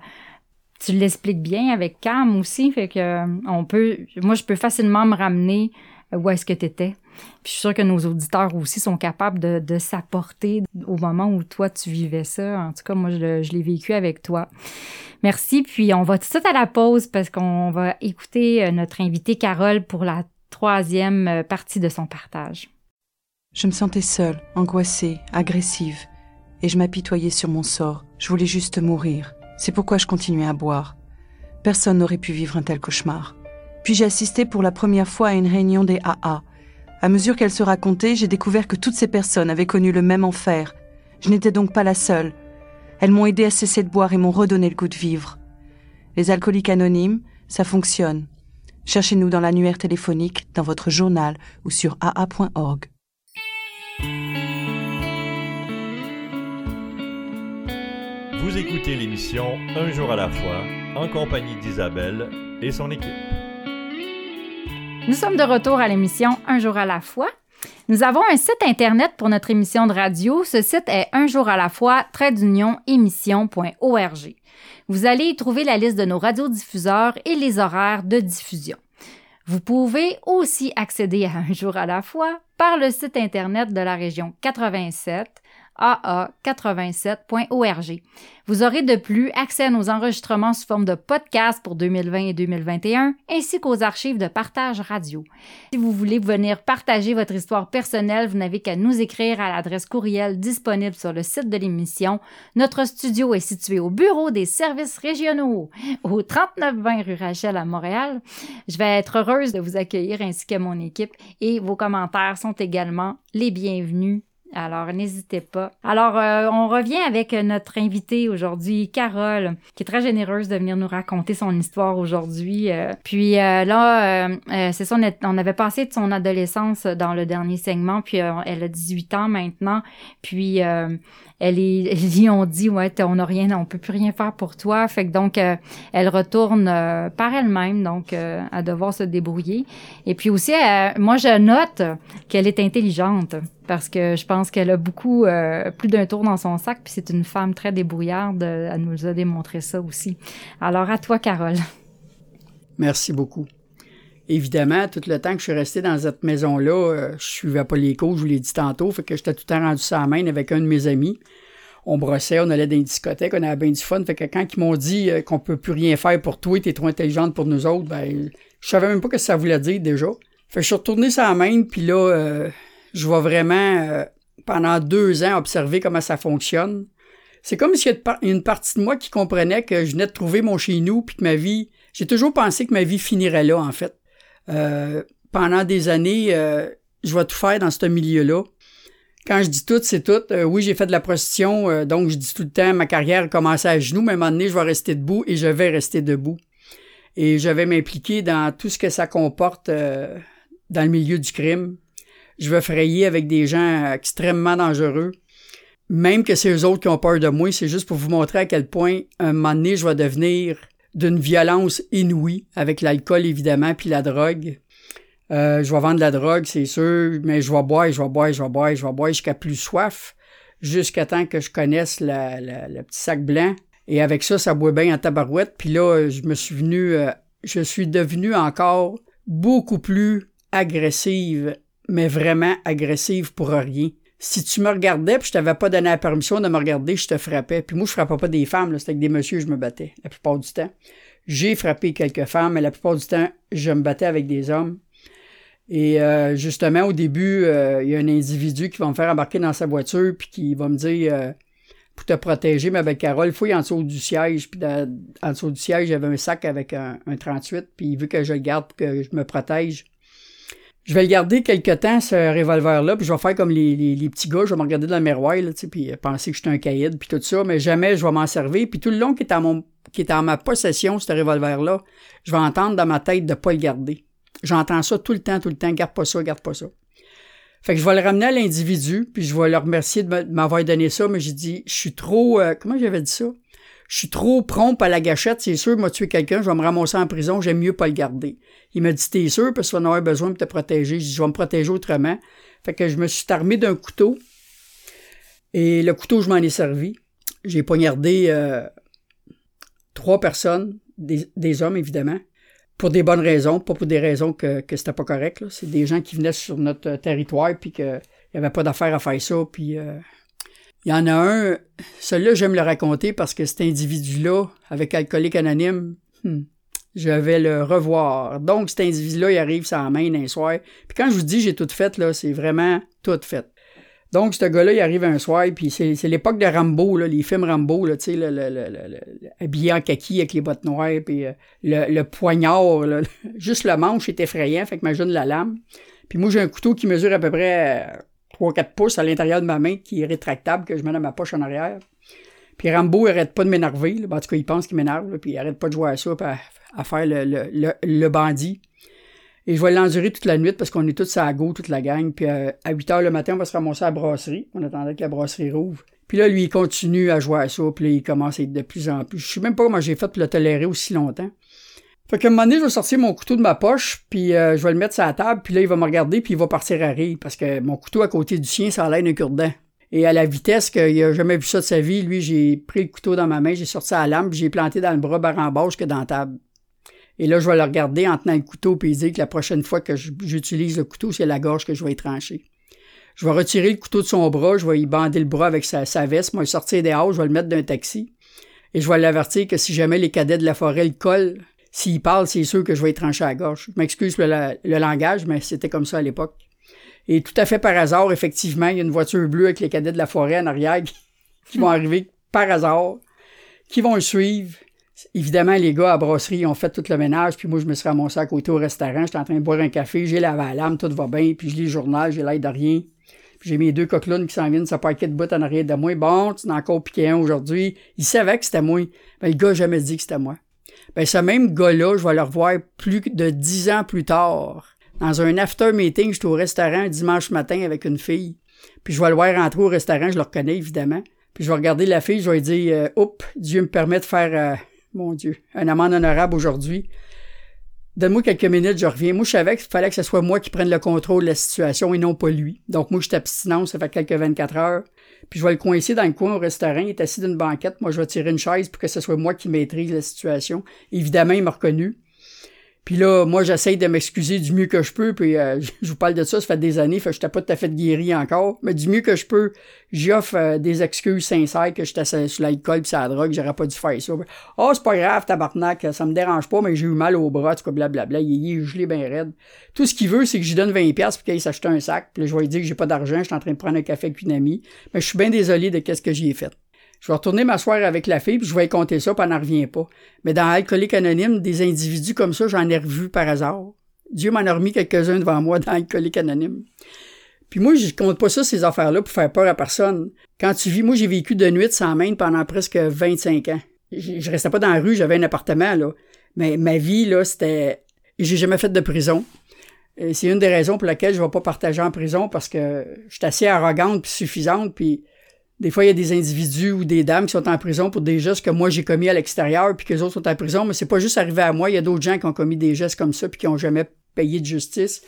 tu l'expliques bien avec Cam aussi fait que on peut moi je peux facilement me ramener où est-ce que tu étais puis je suis sûre que nos auditeurs aussi sont capables de, s'apporter au moment où toi tu vivais ça en tout cas moi je, je l'ai vécu avec toi Merci. Puis on va tout de suite à la pause parce qu'on va écouter euh, notre invité Carole pour la troisième euh, partie de son partage. Je me sentais seule, angoissée, agressive, et je m'apitoyais sur mon sort. Je voulais juste mourir. C'est pourquoi je continuais à boire. Personne n'aurait pu vivre un tel cauchemar. Puis j'ai assisté pour la première fois à une réunion des AA. À mesure qu'elle se racontait, j'ai découvert que toutes ces personnes avaient connu le même enfer. Je n'étais donc pas la seule. Elles m'ont aidé à cesser de boire et m'ont redonné le goût de vivre. Les alcooliques anonymes, ça fonctionne. Cherchez-nous dans l'annuaire téléphonique, dans votre journal ou sur aa.org. Vous écoutez l'émission Un jour à la fois en compagnie d'Isabelle et son équipe. Nous sommes de retour à l'émission Un jour à la fois. Nous avons un site internet pour notre émission de radio. Ce site est un jour à la fois émission.org. Vous allez y trouver la liste de nos radiodiffuseurs et les horaires de diffusion. Vous pouvez aussi accéder à un jour à la fois par le site internet de la région 87 aa87.org. Vous aurez de plus accès à nos enregistrements sous forme de podcast pour 2020 et 2021, ainsi qu'aux archives de partage radio. Si vous voulez venir partager votre histoire personnelle, vous n'avez qu'à nous écrire à l'adresse courriel disponible sur le site de l'émission. Notre studio est situé au bureau des services régionaux, au 3920 rue Rachel à Montréal. Je vais être heureuse de vous accueillir ainsi que mon équipe et vos commentaires sont également les bienvenus alors, n'hésitez pas. Alors, euh, on revient avec notre invitée aujourd'hui, Carole, qui est très généreuse de venir nous raconter son histoire aujourd'hui. Euh. puis euh, là, c'est ça, on, avait passé de son adolescence dans le dernier segment, puis elle a 18 ans maintenant. Puis elle est, ont dit ouais, on n'a rien, on peut plus rien faire pour toi. Fait que donc elle retourne par elle-même, donc à devoir se débrouiller. Et puis aussi, moi je note qu'elle est intelligente parce que je pense qu'elle a beaucoup, euh, plus d'un tour dans son sac, puis c'est une femme très débrouillarde. Elle nous a démontré ça aussi. Alors à toi, Carole. Merci beaucoup. Évidemment, tout le temps que je suis resté dans cette maison-là, euh, je suivais pas les cours, je vous l'ai dit tantôt, fait que j'étais tout le temps rendu ça à main avec un de mes amis. On brossait, on allait dans une discothèque, on avait bien du fun. Fait que quand ils m'ont dit euh, qu'on peut plus rien faire pour toi, t'es trop intelligente pour nous autres, ben, je savais même pas ce que ça voulait dire déjà. Fait que je suis retourné ça à main, puis là, je vais vraiment, euh, pendant deux ans, observer comment ça fonctionne. C'est comme s'il y a une partie de moi qui comprenait que je venais de trouver mon chez nous, puis que ma vie, j'ai toujours pensé que ma vie finirait là, en fait. Euh, pendant des années, euh, je vais tout faire dans ce milieu-là. Quand je dis tout, c'est tout. oui, j'ai fait de la prostitution, donc je dis tout le temps, ma carrière a à genoux, mais à un moment donné, je vais rester debout et je vais rester debout. Et je vais m'impliquer dans tout ce que ça comporte dans le milieu du crime, je vais frayer avec des gens extrêmement dangereux. Même que c'est eux autres qui ont peur de moi, c'est juste pour vous montrer à quel point, un moment donné, je vais devenir d'une violence inouïe, avec l'alcool évidemment, puis la drogue. Euh, je vais vendre de la drogue, c'est sûr, mais je vais boire, je vais boire, je vais boire, je vais boire jusqu'à plus soif, jusqu'à temps que je connaisse le petit sac blanc. Et avec ça, ça boit bien en tabarouette. Puis là, je me suis venu, euh, je suis devenu encore beaucoup plus agressive mais vraiment agressive pour rien. Si tu me regardais puis je t'avais pas donné la permission de me regarder, je te frappais. Puis moi, je frappais pas des femmes, c'était avec des messieurs je me battais, la plupart du temps. J'ai frappé quelques femmes, mais la plupart du temps, je me battais avec des hommes. Et euh, justement, au début, euh, il y a un individu qui va me faire embarquer dans sa voiture puis qui va me dire euh, pour te protéger, ma belle Carole, fouille en dessous du siège. Puis en dessous du siège, j'avais un sac avec un, un 38, puis il veut que je le garde pour que je me protège je vais le garder quelque temps, ce revolver-là, puis je vais faire comme les, les, petits gars, je vais me regarder dans le miroir, là, puis penser que je suis un caïd, puis tout ça, mais jamais je vais m'en servir. Puis tout le long qui est en, mon, qui est en ma possession, ce revolver-là, je vais entendre dans ma tête de ne pas le garder. J'entends ça tout le temps, tout le temps, garde pas ça, garde pas ça. Fait que je vais le ramener à l'individu, puis je vais le remercier de m'avoir donné ça, mais j'ai dit, je suis trop... Euh, comment j'avais dit ça? Je suis trop prompt à la gâchette, c'est sûr, m'a tué quelqu'un, je vais me ramasser en prison, j'aime mieux pas le garder. Il m'a dit, t'es sûr, parce que tu besoin pour te protéger. Je dis, je vais me protéger autrement. Fait que je me suis armé d'un couteau. Et le couteau, je m'en ai servi. J'ai poignardé euh, trois personnes, des, hommes évidemment, pour des bonnes raisons, pas pour des raisons que, c'était pas correct. C'est des gens qui venaient sur notre territoire puis qu'il n'y avait pas d'affaire à faire ça. Puis euh, il y en a un, celui-là, j'aime le raconter parce que cet individu-là, avec Alcoolique Anonyme, hmm, je vais le revoir. Donc, cet individu-là, il arrive sans main d'un soir. Puis quand je vous dis j'ai tout fait, là, c'est vraiment tout fait. Donc, ce gars-là, il arrive un soir, puis c'est, l'époque de Rambo, là, les films Rambo, là, tu sais, le, le, le, habillé en kaki avec les bottes noires, puis euh, le, poignard, là, juste le manche est effrayant, fait que imagine la lame. Puis moi, j'ai un couteau qui mesure à peu près 3-4 euh, pouces à l'intérieur de ma main, qui est rétractable, que je mets dans ma poche en arrière. Puis Rambo, il arrête pas de m'énerver, en tout cas, il pense qu'il m'énerve, puis il arrête pas de jouer à ça, à, faire le, bandit. Et je vais l'endurer toute la nuit parce qu'on est tous à go, toute la gang. Puis euh, à 8 heures le matin, on va se ramasser à la brasserie. On attendait que la brasserie rouvre. Puis là, lui, il continue à jouer à ça. Puis là, il commence à être de plus en plus. Je sais même pas comment j'ai fait pour le tolérer aussi longtemps. Fait qu'à un moment donné, je vais sortir mon couteau de ma poche, puis euh, je vais le mettre sur la table, puis là, il va me regarder, puis il va partir à rire, parce que mon couteau à côté du sien, ça a l'air d'un cure-dent. Et à la vitesse qu'il a jamais vu ça de sa vie, lui, j'ai pris le couteau dans ma main, j'ai sorti la lampe, j'ai planté dans le bras barre en bas que dans la table. Et là, je vais le regarder en tenant le couteau puis dire que la prochaine fois que j'utilise le couteau, c'est la gorge que je vais trancher. Je vais retirer le couteau de son bras, je vais y bander le bras avec sa, veste, moi, le sortir des je vais le mettre d'un taxi. Et je vais l'avertir que si jamais les cadets de la forêt le collent, s'il parle, c'est sûr que je vais y trancher à la gorge. Je m'excuse le, langage, mais c'était comme ça à l'époque. Et tout à fait par hasard, effectivement, il y a une voiture bleue avec les cadets de la forêt en arrière qui vont arriver par hasard, qui vont le suivre, Évidemment, les gars à brasserie ont fait tout le ménage, puis moi, je me suis ramassé à côté au restaurant. J'étais en train de boire un café, j'ai la lame, tout va bien, puis je lis le journal, j'ai l'air de rien. Puis j'ai mes deux coquelines qui s'en viennent, ça paquet de bout en arrière de moi. Bon, tu n'as encore piqué un aujourd'hui. Il savait que c'était moi. Ben, le gars jamais dit que c'était moi. Ben, ce même gars-là, je vais le revoir plus de dix ans plus tard. Dans un after meeting, j'étais au restaurant un dimanche matin avec une fille. Puis je vais le voir rentrer au restaurant, je le reconnais évidemment. Puis je vais regarder la fille, je vais lui dire, euh, oups, Dieu me permet de faire euh, mon Dieu, un amende honorable aujourd'hui. Donne-moi quelques minutes, je reviens. Moi, je savais qu'il fallait que ce soit moi qui prenne le contrôle de la situation et non pas lui. Donc, moi, je suis abstinent, ça fait quelques 24 heures. Puis, je vais le coincer dans le coin au restaurant. Il est assis d'une banquette. Moi, je vais tirer une chaise pour que ce soit moi qui maîtrise la situation. Évidemment, il m'a reconnu. Puis là, moi, j'essaye de m'excuser du mieux que je peux, puis euh, je vous parle de ça, ça fait des années, fait que j'étais pas tout à fait guéri encore, mais du mieux que je peux, j'offre euh, des excuses sincères que j'étais sur l'alcool pis sur la drogue, j'aurais pas dû faire ça. Oh, c'est pas grave, tabarnak, ça me dérange pas, mais j'ai eu mal au bras, tu vois, blablabla, il est gelé bien raide. Tout ce qu'il veut, c'est que je donne 20$ pour qu'il s'achète un sac, puis là, je vais lui dire que j'ai pas d'argent, je suis en train de prendre un café avec une amie, mais je suis bien désolé de qu'est-ce que j'y fait. Je vais retourner m'asseoir avec la fille, puis je vais compter ça, puis elle n'en revient pas. Mais dans Alcoolique Anonyme, des individus comme ça, j'en ai revu par hasard. Dieu m'en a remis quelques-uns devant moi dans Alcoolique Anonyme. Puis moi, je compte pas ça, ces affaires-là, pour faire peur à personne. Quand tu vis, moi, j'ai vécu de nuit sans main pendant presque 25 ans. Je, restais pas dans la rue, j'avais un appartement, là. Mais ma vie, là, c'était... J'ai jamais fait de prison. C'est une des raisons pour lesquelles je vais pas partager en prison, parce que je suis assez arrogante puis suffisante, puis des fois, il y a des individus ou des dames qui sont en prison pour des gestes que moi j'ai commis à l'extérieur, puis que les autres sont en prison, mais c'est pas juste arrivé à moi. Il y a d'autres gens qui ont commis des gestes comme ça, puis qui ont jamais payé de justice.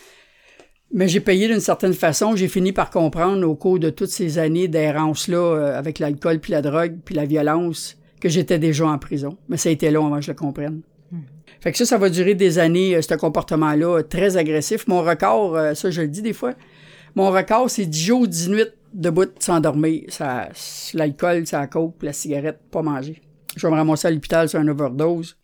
Mais j'ai payé d'une certaine façon. J'ai fini par comprendre au cours de toutes ces années d'errance-là, euh, avec l'alcool, puis la drogue, puis la violence, que j'étais déjà en prison. Mais ça a été long avant que je le comprenne. Hmm. Fait que ça, ça va durer des années, euh, ce comportement-là, très agressif. Mon record, euh, ça je le dis des fois, mon record, c'est 10 jours, 10 nuits debout, s'endormir. Ça, l'alcool, ça coke, la cigarette, pas manger. Je vais me ramasser à l'hôpital sur un overdose.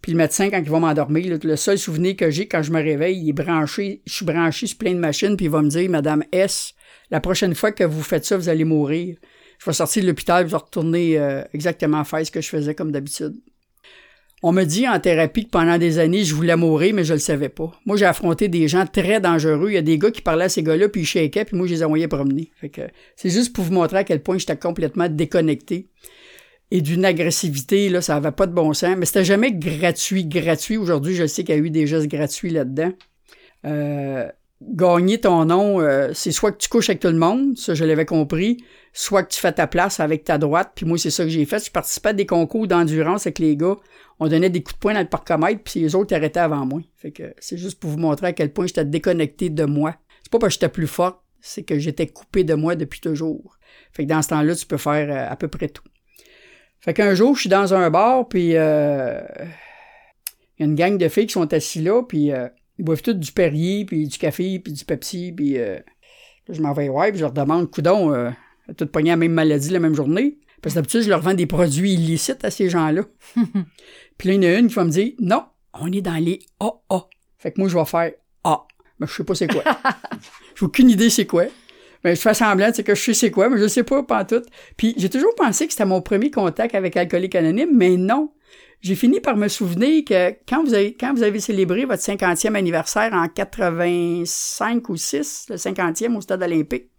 Puis le médecin, quand il va m'endormir, le seul souvenir que j'ai quand je me réveille, il est branché, je suis branché sur plein de machines, puis il va me dire, Madame S, la prochaine fois que vous faites ça, vous allez mourir. Je vais sortir de l'hôpital, je vais retourner euh, exactement faire ce que je faisais comme d'habitude. On me dit en thérapie que pendant des années, je voulais mourir, mais je le savais pas. Moi, j'ai affronté des gens très dangereux. Il y a des gars qui parlaient à ces gars-là, puis ils shakaient, puis moi, je les envoyais promener. Fait que c'est juste pour vous montrer à quel point j'étais complètement déconnecté. Et d'une agressivité, là, ça avait pas de bon sens. Mais c'était jamais gratuit, gratuit. Aujourd'hui, je sais qu'il y a eu des gestes gratuits là-dedans. Euh, gagner ton nom, euh, c'est soit que tu couches avec tout le monde, ça je l'avais compris, soit que tu fais ta place avec ta droite, puis moi c'est ça que j'ai fait. Je participais à des concours d'endurance avec les gars. On donnait des coups de poing dans le parcomètre, puis les autres arrêtaient avant moi. Fait que c'est juste pour vous montrer à quel point j'étais déconnecté de moi. C'est pas parce que j'étais plus fort, c'est que j'étais coupé de moi depuis toujours. Fait que dans ce temps-là, tu peux faire euh, à peu près tout. Fait qu'un jour, je suis dans un bar, puis euh, il y a une gang de filles qui sont assises là, puis ils boivent tout du Perrier, puis du café, puis du Pepsi, puis euh, je m'en vais ouais, puis je leur demande, coudon, euh, tout pogné la même maladie la même journée. Parce que d'habitude, je leur vends des produits illicites à ces gens-là. puis là, il y en a une qui va me dire, non, on est dans les AA. Fait que moi, je vais faire A. Mais je sais pas c'est quoi. J'ai aucune idée c'est quoi. Ben, je fais semblant, c'est que je sais c'est quoi, mais je sais pas, pas tout. Puis j'ai toujours pensé que c'était mon premier contact avec Alcoolique Anonyme, mais non. J'ai fini par me souvenir que quand vous avez, célébré votre 50e anniversaire en 85 ou 6, le 50e au stade olympique,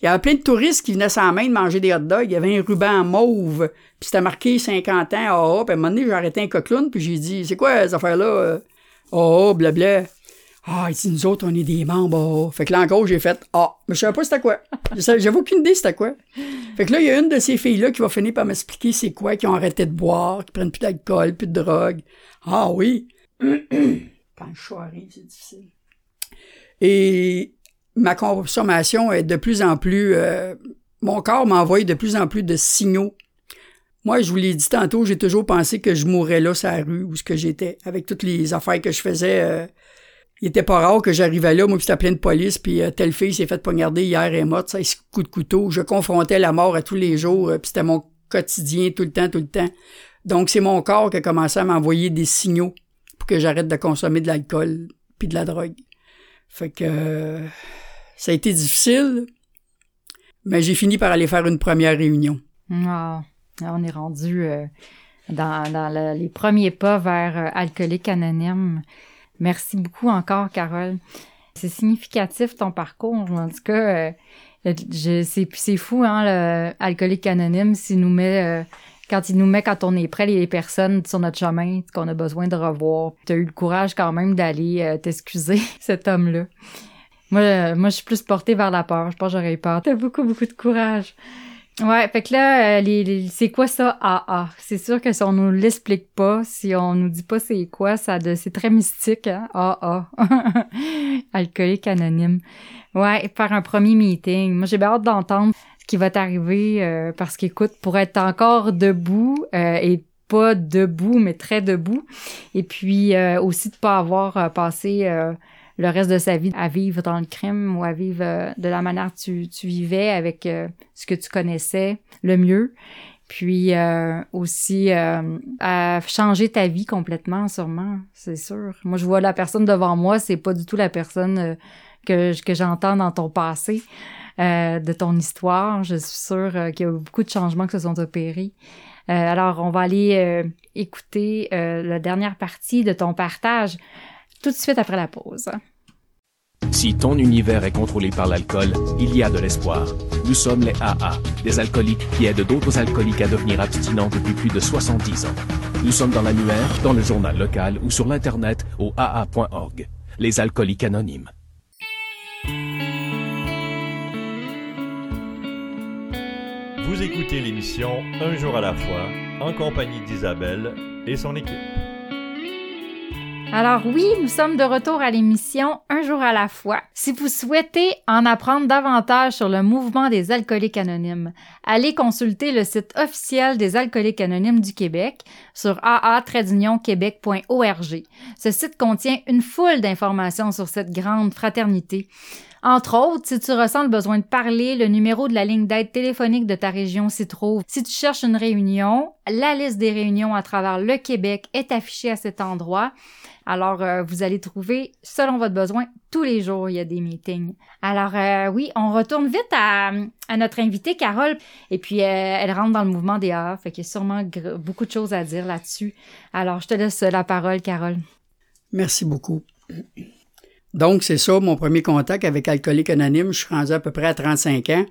il y avait plein de touristes qui venaient sans main de manger des hot dogs. Il y avait un ruban mauve, puis c'était marqué 50 ans, ah, ah. Puis à un moment donné, j'ai arrêté un puis j'ai dit, c'est quoi ces affaires-là? Oh, blabla. Ah, il dit, nous autres, on est des membres. Fait que là, encore, j'ai fait, ah, mais je savais pas c'était quoi. J'avais aucune idée c'était quoi. Fait que là, il y a une de ces filles-là qui va finir par m'expliquer c'est quoi, qui ont arrêté de boire, qui prennent plus d'alcool, plus de drogue. Ah oui. Quand je arrive, c'est difficile. Et ma consommation est de plus en plus... Euh, mon corps m'envoie de plus en plus de signaux. Moi, je vous l'ai dit tantôt, j'ai toujours pensé que je mourrais là, sur la rue, où ce que j'étais, avec toutes les affaires que je faisais. Euh, il était pas rare que j'arrivais là, moi, puis c'était plein de police, puis euh, telle fille s'est faite poignarder hier et morte, ça, coup de couteau. Je confrontais la mort à tous les jours, puis c'était mon quotidien tout le temps, tout le temps. Donc, c'est mon corps qui a commencé à m'envoyer des signaux pour que j'arrête de consommer de l'alcool puis de la drogue. Fait que ça a été difficile, mais j'ai fini par aller faire une première réunion. Wow. On est rendu euh, dans, les premiers pas vers euh, Alcoolique Anonyme. Merci beaucoup encore, Carole. C'est significatif ton parcours. En tout cas, euh, c'est fou, hein, l'alcoolique anonyme, s'il nous met quand il nous met quand on est prêt les personnes sur notre chemin qu'on a besoin de revoir. Tu as eu le courage quand même d'aller t'excuser, cet homme-là. Moi, euh, moi, je suis plus portée vers la peur. Je pense que j'aurais eu peur. T'as beaucoup, beaucoup de courage. Ouais, fait que là, euh, les, c'est quoi ça AA? C'est sûr que si on nous l'explique pas, si on nous dit pas c'est quoi, ça c'est très mystique, hein? AA. Alcoolique anonyme. Ouais, faire un premier meeting. Moi, j'ai bien hâte d'entendre ce qui va t'arriver euh, parce qu'écoute, pour être encore debout et pas debout, mais très debout, et puis aussi de pas avoir passé le reste de sa vie à vivre dans le crime ou à vivre euh, de la manière que tu, tu vivais avec euh, ce que tu connaissais le mieux. Puis euh, aussi à changer ta vie complètement, sûrement, c'est sûr. Moi, je vois la personne devant moi, c'est pas du tout la personne que, que j'entends dans ton passé, de ton histoire. Je suis sûre qu'il y a beaucoup de changements qui se sont opérés. alors, on va aller écouter la dernière partie de ton partage tout de suite après la pause. Si ton univers est contrôlé par l'alcool, il y a de l'espoir. Nous sommes les AA, des alcooliques qui aident d'autres alcooliques à devenir abstinents depuis plus de 70 ans. Nous sommes dans l'annuaire, dans le journal local ou sur l'Internet au AA.org. Les alcooliques anonymes. Vous écoutez l'émission Un jour à la fois en compagnie d'Isabelle et son équipe. Alors oui, nous sommes de retour à l'émission Un jour à la fois. Si vous souhaitez en apprendre davantage sur le mouvement des alcooliques anonymes, allez consulter le site officiel des alcooliques anonymes du Québec sur aa-québec.org. Ce site contient une foule d'informations sur cette grande fraternité. Entre autres, si tu ressens le besoin de parler, le numéro de la ligne d'aide téléphonique de ta région s'y trouve. Si tu cherches une réunion, la liste des réunions à travers le Québec est affichée à cet endroit. Alors, euh, vous allez trouver, selon votre besoin, tous les jours, il y a des meetings. Alors, euh, oui, on retourne vite à, notre invitée, Carole. Et puis, euh, elle rentre dans le mouvement des A. Fait qu'il y a sûrement beaucoup de choses à dire là-dessus. Alors, je te laisse la parole, Carole. Merci beaucoup. Donc, c'est ça, mon premier contact avec Alcoolique Anonyme. Je suis rendu à peu près à 35 ans.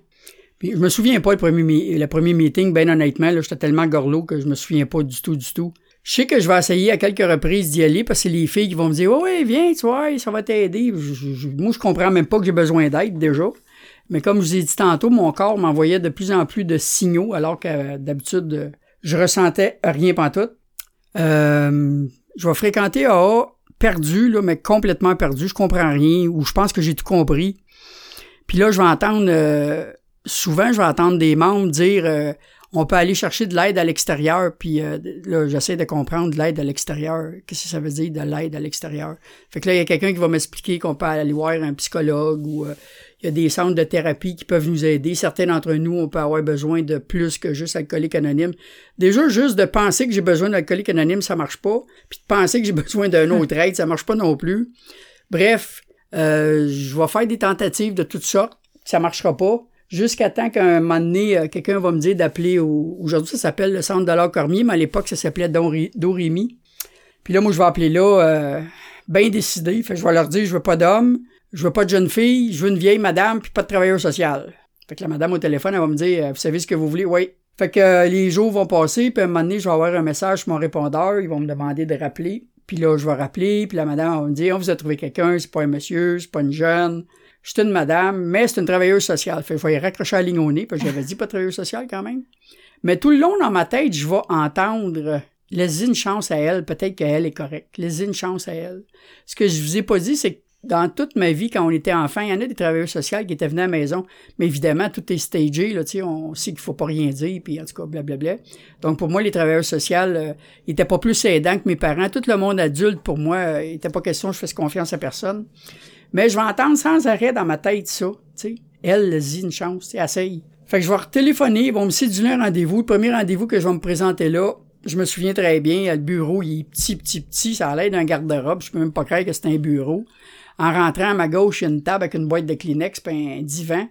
Puis, je me souviens pas le premier, le premier meeting, ben honnêtement, j'étais tellement gorlot que je me souviens pas du tout, du tout. Je sais que je vais essayer à quelques reprises d'y aller parce que les filles qui vont me dire oh, ouais, viens, tu vois, ça va t'aider. moi, je comprends même pas que j'ai besoin d'aide déjà. Mais comme je vous ai dit tantôt, mon corps m'envoyait de plus en plus de signaux alors que d'habitude, je ressentais rien pantoute. Euh, je vais fréquenter AA perdu, là, mais complètement perdu. Je comprends rien ou je pense que j'ai tout compris. Puis là, je vais entendre, euh, souvent, je vais entendre des membres dire euh, on peut aller chercher de l'aide à l'extérieur, puis euh, là, j'essaie de comprendre de l'aide à l'extérieur. Qu'est-ce que ça veut dire de l'aide à l'extérieur? Fait que là, il y a quelqu'un qui va m'expliquer qu'on peut aller voir un psychologue ou euh, il y a des centres de thérapie qui peuvent nous aider. Certains d'entre nous, on peut avoir besoin de plus que juste alcoolique anonyme. Déjà, juste de penser que j'ai besoin d'alcoolique anonyme, ça marche pas. Puis de penser que j'ai besoin d'un autre aide, ça marche pas non plus. Bref, euh, je vais faire des tentatives de toutes sortes ça marchera pas. Jusqu'à temps qu'un moment donné, euh, quelqu'un va me dire d'appeler au. Aujourd'hui, ça s'appelle le Centre de l'art Cormier, mais à l'époque, ça s'appelait Dorémy. Puis là, moi, je vais appeler là, euh, bien décidé. Fait que je vais leur dire, je veux pas d'homme, je veux pas de jeune fille, je veux une vieille madame, puis pas de travailleur social. Fait que la madame au téléphone, elle va me dire, euh, vous savez ce que vous voulez? Oui. Fait que euh, les jours vont passer, puis à un moment donné, je vais avoir un message sur mon répondeur, ils vont me demander de rappeler. Puis là, je vais rappeler, puis la madame va me dire, on vous a trouvé quelqu'un, c'est pas un monsieur, c'est pas une jeune. Je une madame, mais c'est une travailleuse sociale. Fait que je vais y raccrocher la ligne au nez, parce j'avais dit pas travailleuse sociale quand même. Mais tout le long dans ma tête, je vais entendre laissez une chance à elle, peut-être qu'elle est correcte. Laissez une chance à elle. Ce que je vous ai pas dit, c'est que dans toute ma vie, quand on était enfant, il y en a des travailleurs sociaux qui étaient venus à la maison, mais évidemment, tout est stagé, là, on sait qu'il faut pas rien dire, puis en tout cas, blablabla. Donc, pour moi, les travailleurs sociaux, euh, ils étaient pas plus aidants que mes parents. Tout le monde adulte, pour moi, euh, il était pas question je fasse confiance à personne. Mais je vais entendre sans arrêt dans ma tête ça, sais. Elle, laisse une chance, essaye. Fait que je vais retéléphoner, ils vont me céduler un rendez-vous. Le premier rendez-vous que je vais me présenter là, je me souviens très bien, le bureau, il est petit, petit, petit, ça a l'air d'un garde-robe, je peux même pas croire que c'est un bureau. En rentrant à ma gauche, il y a une table avec une boîte de Kleenex puis un divan.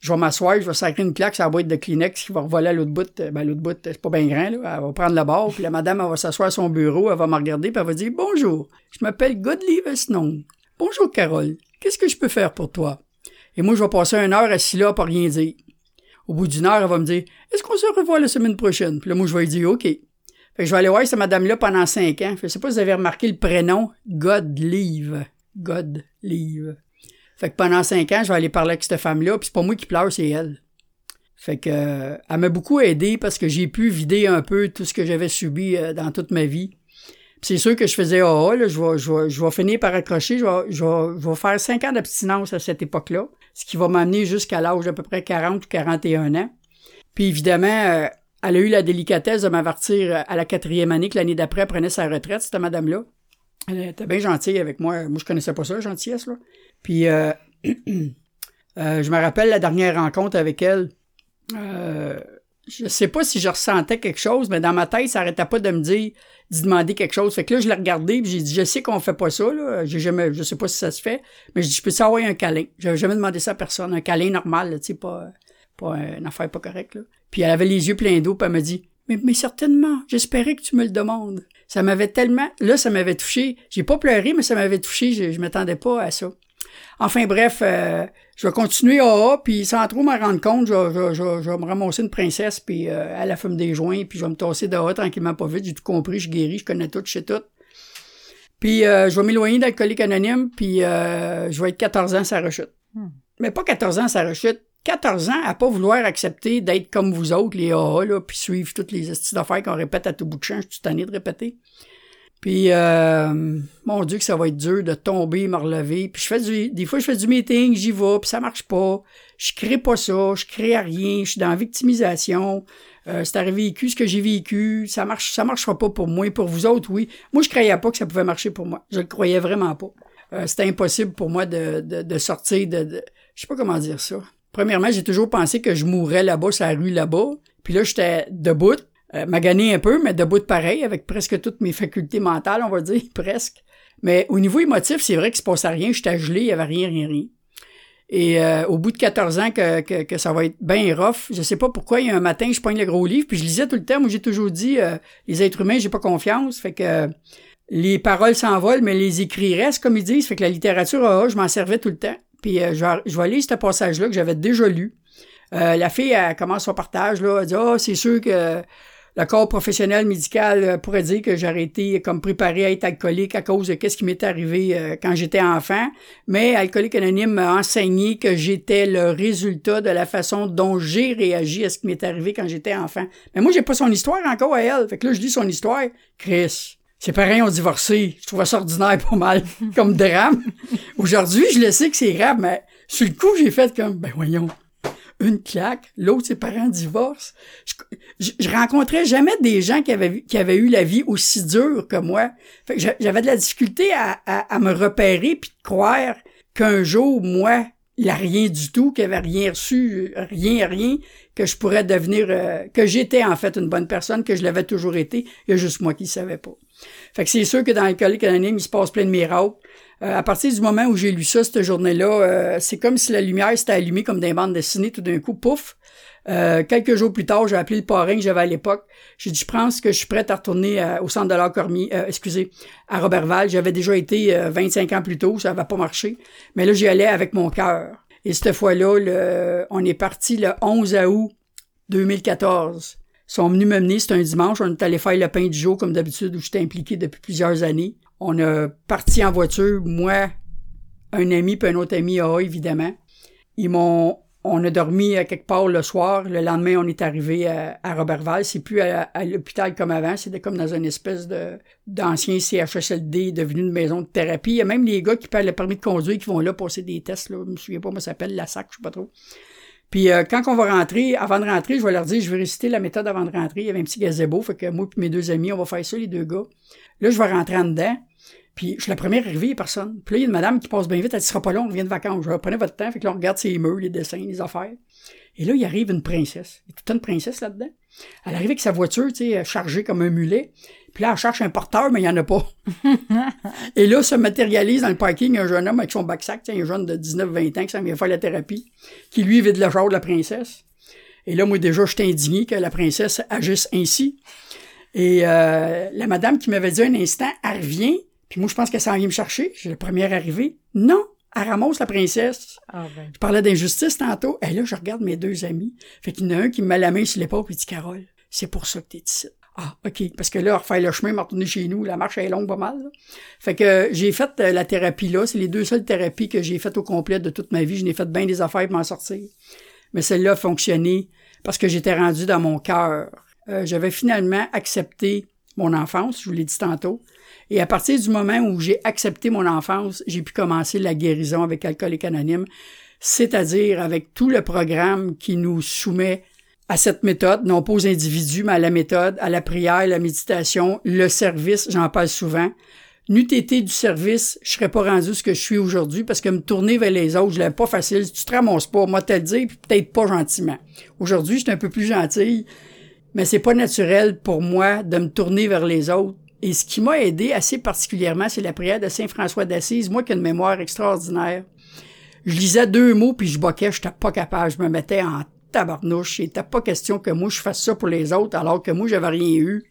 Je vais m'asseoir, je vais sacrer une claque sur la boîte de Kleenex qui va revoler à l'autre bout. Ben, l'autre bout, c'est pas bien grand, là. Elle va prendre le bord, puis la madame, elle va s'asseoir à son bureau, elle va me regarder, puis elle va dire Bonjour, je m'appelle Godly Vesnon. Bonjour, Carole. Qu'est-ce que je peux faire pour toi? Et moi, je vais passer une heure assis là pour rien dire. Au bout d'une heure, elle va me dire Est-ce qu'on se revoit la semaine prochaine? Puis là, moi, je vais lui dire OK. Fait que je vais aller voir cette madame-là pendant cinq ans. Je sais pas si vous avez remarqué le prénom Godlive. Godlive. Fait que pendant cinq ans, je vais aller parler avec cette femme-là, puis c'est pas moi qui pleure, c'est elle. Fait que euh, elle m'a beaucoup aidé parce que j'ai pu vider un peu tout ce que j'avais subi euh, dans toute ma vie. C'est sûr que je faisais ah, là, je vais, finir par accrocher, je vais faire cinq ans d'abstinence à cette époque-là, ce qui va m'amener jusqu'à l'âge d'à peu près 40 ou 41 ans. Puis évidemment, euh, elle a eu la délicatesse de m'avertir à la quatrième année que l'année d'après, elle prenait sa retraite, cette madame-là. Elle était bien gentille avec moi. Moi, je connaissais pas ça, la gentillesse, là. Puis, euh, euh, je me rappelle la dernière rencontre avec elle. Euh, je sais pas si je ressentais quelque chose, mais dans ma tête, ça arrêtait pas de me dire, d'y demander quelque chose. Fait que là, je l'ai regardé, puis j'ai dit, je sais qu'on fait pas ça, là. J'ai jamais, je sais pas si ça se fait, mais je dis, je peux savoir un câlin. J'avais jamais demandé ça à personne. Un câlin normal, tu sais, pas, pas une affaire pas correcte, là. Puis elle avait les yeux pleins d'eau, puis elle m'a dit mais certainement, j'espérais que tu me le demandes. Ça m'avait tellement. Là, ça m'avait touché. J'ai pas pleuré, mais ça m'avait touché. Je, je m'attendais pas à ça. Enfin bref, euh, je vais continuer à A, puis sans trop m'en rendre compte, je, je, je, je, vais me ramasser une princesse, puis euh, elle a fume des joints, puis je vais me tasser de A tranquillement pas vite. J'ai tout compris, je guéris, je connais tout, je sais tout. Puis euh, je vais m'éloigner d'alcoolique anonyme, puis euh, je vais être 14 ans, ça rechute. Hmm. Mais pas 14 ans, ça rechute. 14 ans à pas vouloir accepter d'être comme vous autres, les AA, là, puis suivre toutes les astuces d'affaires qu'on répète à tout bout de champ. Je suis tanné de répéter. Puis, euh, mon Dieu, que ça va être dur de tomber, me relever. Puis, je fais du, des fois, je fais du meeting, j'y vais, puis ça marche pas. Je crée pas ça, je crée à rien, je suis dans la victimisation. Euh, c'est arrivé vécu ce que j'ai vécu, ça marche, ça marchera pas pour moi. Pour vous autres, oui. Moi, je croyais pas que ça pouvait marcher pour moi. Je le croyais vraiment pas. Euh, c'était impossible pour moi de, de, sortir de, de, je sais pas comment dire ça. Premièrement, j'ai toujours pensé que je mourrais là-bas, sur la rue là-bas. Puis là, j'étais debout, euh, magané un peu, mais debout pareil, avec presque toutes mes facultés mentales, on va dire, presque. Mais au niveau émotif, c'est vrai qu'il se passait rien, j'étais gelé, il y avait rien, rien, rien. Et euh, au bout de 14 ans que, ça va être bien rough, je sais pas pourquoi, il y a un matin, je pogne le gros livre, puis je lisais tout le temps, moi j'ai toujours dit, euh, les êtres humains, j'ai pas confiance, fait que les paroles s'envolent, mais les écrits restent, comme ils disent, fait que la littérature, ah, je m'en servais tout le temps. Puis euh, je, vais, je vais lire ce passage-là que j'avais déjà lu. Euh, la fille, elle commence son partage, là, elle dit oh, c'est sûr que le corps professionnel médical euh, pourrait dire que j'aurais été comme préparé à être alcoolique à cause de qu'est-ce qui m'est arrivé quand j'étais enfant, mais Alcoolique Anonyme m'a enseigné que j'étais le résultat de la façon dont j'ai réagi à ce qui m'est arrivé quand j'étais enfant. Mais moi, j'ai pas son histoire encore à elle. Fait que là, je lis son histoire. Chris, ses parents ont divorcé. Je trouve ça ordinaire pas mal comme drame. Aujourd'hui, je le sais que c'est grave, mais sur le coup, j'ai fait comme, ben voyons, une claque, l'autre, ses parents divorcent. Je, je, rencontrais jamais des gens qui avaient, qui avaient eu la vie aussi dure que moi. Fait que j'avais de la difficulté à, à, me repérer puis de croire qu'un jour, moi, il a rien du tout, qu'il avait rien reçu, rien, rien, que je pourrais devenir, euh, que j'étais en fait une bonne personne, que je l'avais toujours été. Il y a juste moi qui ne savais pas. Fait que c'est sûr que dans l'alcoolique anonyme, il se passe plein de miracles. Euh, à partir du moment où j'ai lu ça, cette journée-là, euh, c'est comme si la lumière s'était allumée comme des bandes dessinées tout d'un coup, pouf. Euh, quelques jours plus tard, j'ai appelé le parrain que j'avais à l'époque. J'ai dit, je pense que je suis prête à retourner au centre de l'art Cormier, excusez, à Robertval. J'avais déjà été 25 ans plus tôt, ça n'avait pas marché. Mais là, j'y allais avec mon cœur. Et cette fois-là, on est parti le 11 août 2014. Sont venus me mener, c'était un dimanche, on est allé faire le pain du jour comme d'habitude où j'étais impliqué depuis plusieurs années. On a parti en voiture, moi, un ami puis un autre ami évidemment. Ils m'ont on a dormi à quelque part le soir. Le lendemain, on est arrivé à, Robertval. C'est plus à, l'hôpital comme avant. C'était comme dans une espèce de d'ancien CHSLD devenu une maison de thérapie. Il y a même les gars qui perdent le permis de conduire qui vont là passer des tests. Là. Je me souviens pas comment ça s'appelle, la SAC, je sais pas trop. Puis euh, quand on va rentrer, avant de rentrer, je vais leur dire, je vais réciter la méthode avant de rentrer. Il y avait un petit gazebo, fait que moi et mes deux amis, on va faire ça, les deux gars. Là, je vais rentrer en dedans. Puis je suis la première arrivée, il personne. Puis là, il y a une madame qui passe bien vite, elle dit, sera pas long, on vient de vacances. Je vais prendre votre temps, fait que là, on regarde ses murs, les dessins, les affaires. Et là, il arrive une princesse. Il y a toute une princesse là-dedans. Elle arrive avec sa voiture, tu sais, chargée comme un mulet. Puis là, elle cherche un porteur, mais il n'y en a pas. et là, se matérialise dans le parking un jeune homme avec son backsack, un jeune de 19-20 ans qui s'en vient faire la thérapie, qui lui vide le genre de la princesse. Et là, moi, déjà, je suis indigné que la princesse agisse ainsi. Et euh, la madame qui m'avait dit un instant, elle revient, puis moi, je pense qu'elle s'en vient me chercher. J'ai la première arrivée. Non, elle ramasse la princesse. Ah ben. Je parlais d'injustice tantôt. Et là, je regarde mes deux amis. Fait qu'il y en a un qui me met la main sur l'épaule et dit, Carole, c'est pour ça que t'es ici. Ah, OK. Parce que là, refaire le chemin, me retourner chez nous, la marche est longue pas mal. Fait que j'ai fait euh, la thérapie là. C'est les deux seules thérapies que j'ai faites au complet de toute ma vie. Je n'ai fait bien des affaires pour m'en sortir. Mais celle-là a fonctionné parce que j'étais rendu dans mon cœur. Euh, j'avais finalement accepté mon enfance, je vous l'ai dit tantôt. Et à partir du moment où j'ai accepté mon enfance, j'ai pu commencer la guérison avec Alcoolique Anonyme, c'est-à-dire avec tout le programme qui nous soumet à cette méthode, non pas aux individus, mais à la méthode, à la prière, la méditation, le service, j'en parle souvent. N'eût été du service, je serais pas rendu ce que je suis aujourd'hui parce que me tourner vers les autres, je l'aime pas facile. Tu te ramasses pas, moi te le dire, peut-être pas gentiment. Aujourd'hui, je suis un peu plus gentil, mais c'est pas naturel pour moi de me tourner vers les autres. Et ce qui m'a aidé assez particulièrement, c'est la prière de Saint François d'Assise, moi qui ai une mémoire extraordinaire. Je lisais deux mots puis je boquais, j'étais pas capable, je me mettais en tabarnouche. Il n'était pas question que moi je fasse ça pour les autres alors que moi j'avais rien eu.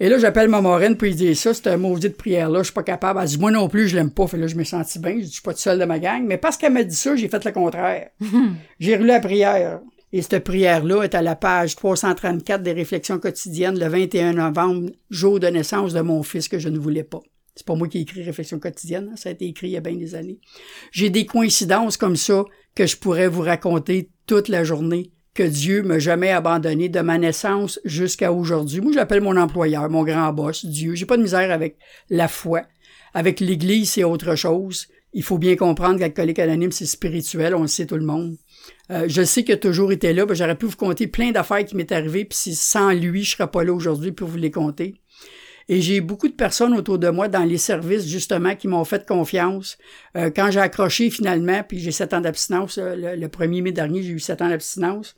Et là, j'appelle ma marraine pour lui dire ça, un maudit de prière-là, je suis pas capable. Elle dit, moi non plus, je l'aime pas. Fait là, je me sentis bien, je suis pas tout seul de ma gang. Mais parce qu'elle m'a dit ça, j'ai fait le contraire. j'ai relu la prière. Et cette prière-là est à la page 334 des réflexions quotidiennes le 21 novembre, jour de naissance de mon fils que je ne voulais pas. C'est pas moi qui ai écrit Réflexion quotidienne, hein, ça a été écrit il y a bien des années. J'ai des coïncidences comme ça que je pourrais vous raconter toute la journée que Dieu m'a jamais abandonné de ma naissance jusqu'à aujourd'hui. Moi, je l'appelle mon employeur, mon grand boss, Dieu. J'ai pas de misère avec la foi. Avec l'Église, c'est autre chose. Il faut bien comprendre qu'alcoolique anonyme, c'est spirituel, on le sait tout le monde. Euh, je sais qu'il a toujours été là, j'aurais pu vous compter plein d'affaires qui m'est arrivé, puis sans lui, je serais pas là aujourd'hui pour vous les compter. Et j'ai beaucoup de personnes autour de moi dans les services, justement, qui m'ont fait confiance. Euh, quand j'ai accroché finalement, puis j'ai sept ans d'abstinence, euh, le, le, 1er mai dernier, j'ai eu sept ans d'abstinence.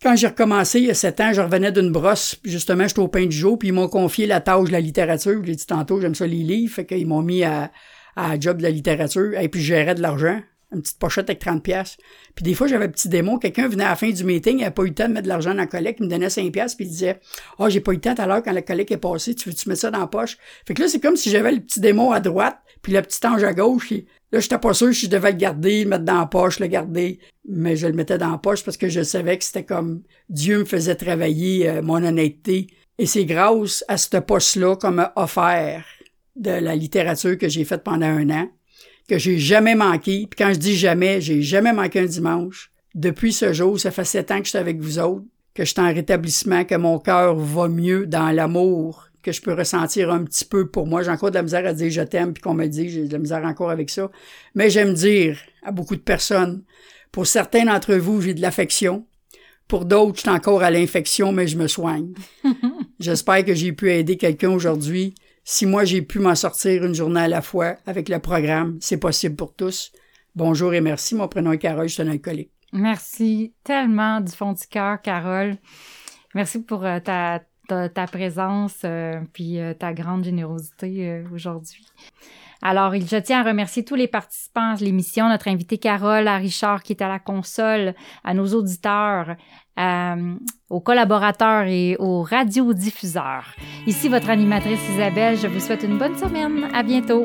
Quand j'ai recommencé il y a sept ans, je revenais d'une brosse, justement, j'étais au pain du jour, puis ils m'ont confié la tâche de la littérature. J'ai dit tantôt, j'aime ça les livres, fait qu'ils m'ont mis à, à job de la littérature, et puis je gérais de l'argent une petite pochette avec 30 pièces. Puis des fois, j'avais un petit démo, quelqu'un venait à la fin du meeting, il n'avait pas eu le temps de mettre de l'argent dans la collecte, il me donnait 5 pièces puis il disait "Oh, j'ai pas eu le temps tout à l'heure quand la collecte est passée, tu veux-tu mettre ça dans la poche Fait que là, c'est comme si j'avais le petit démo à droite, puis le petit ange à gauche, et là, j'étais pas sûr si je devais le garder, le mettre dans la poche, le garder, mais je le mettais dans la poche parce que je savais que c'était comme Dieu me faisait travailler euh, mon honnêteté. Et c'est grâce à ce poste-là m'a offert de la littérature que j'ai faite pendant un an que j'ai jamais manqué. Puis quand je dis jamais, j'ai jamais manqué un dimanche. Depuis ce jour, ça fait sept ans que je suis avec vous autres, que je suis en rétablissement, que mon cœur va mieux dans l'amour que je peux ressentir un petit peu pour moi. J'ai encore de la misère à dire je t'aime, puis qu'on me dit, j'ai de la misère encore avec ça. Mais j'aime dire à beaucoup de personnes, pour certains d'entre vous, j'ai de l'affection. Pour d'autres, je suis encore à l'infection, mais je me soigne. J'espère que j'ai pu aider quelqu'un aujourd'hui si moi j'ai pu m'en sortir une journée à la fois avec le programme, c'est possible pour tous. Bonjour et merci. Mon prénom est Carole, je suis un alcoolique. Merci tellement du fond du cœur, Carole. Merci pour euh, ta, présence euh, puis euh, ta grande générosité euh, aujourd'hui. Alors, je tiens à remercier tous les participants de l'émission, notre invité Carole, à Richard qui est à la console, à nos auditeurs, euh, aux collaborateurs et aux radiodiffuseurs. Ici votre animatrice Isabelle, je vous souhaite une bonne semaine. À bientôt.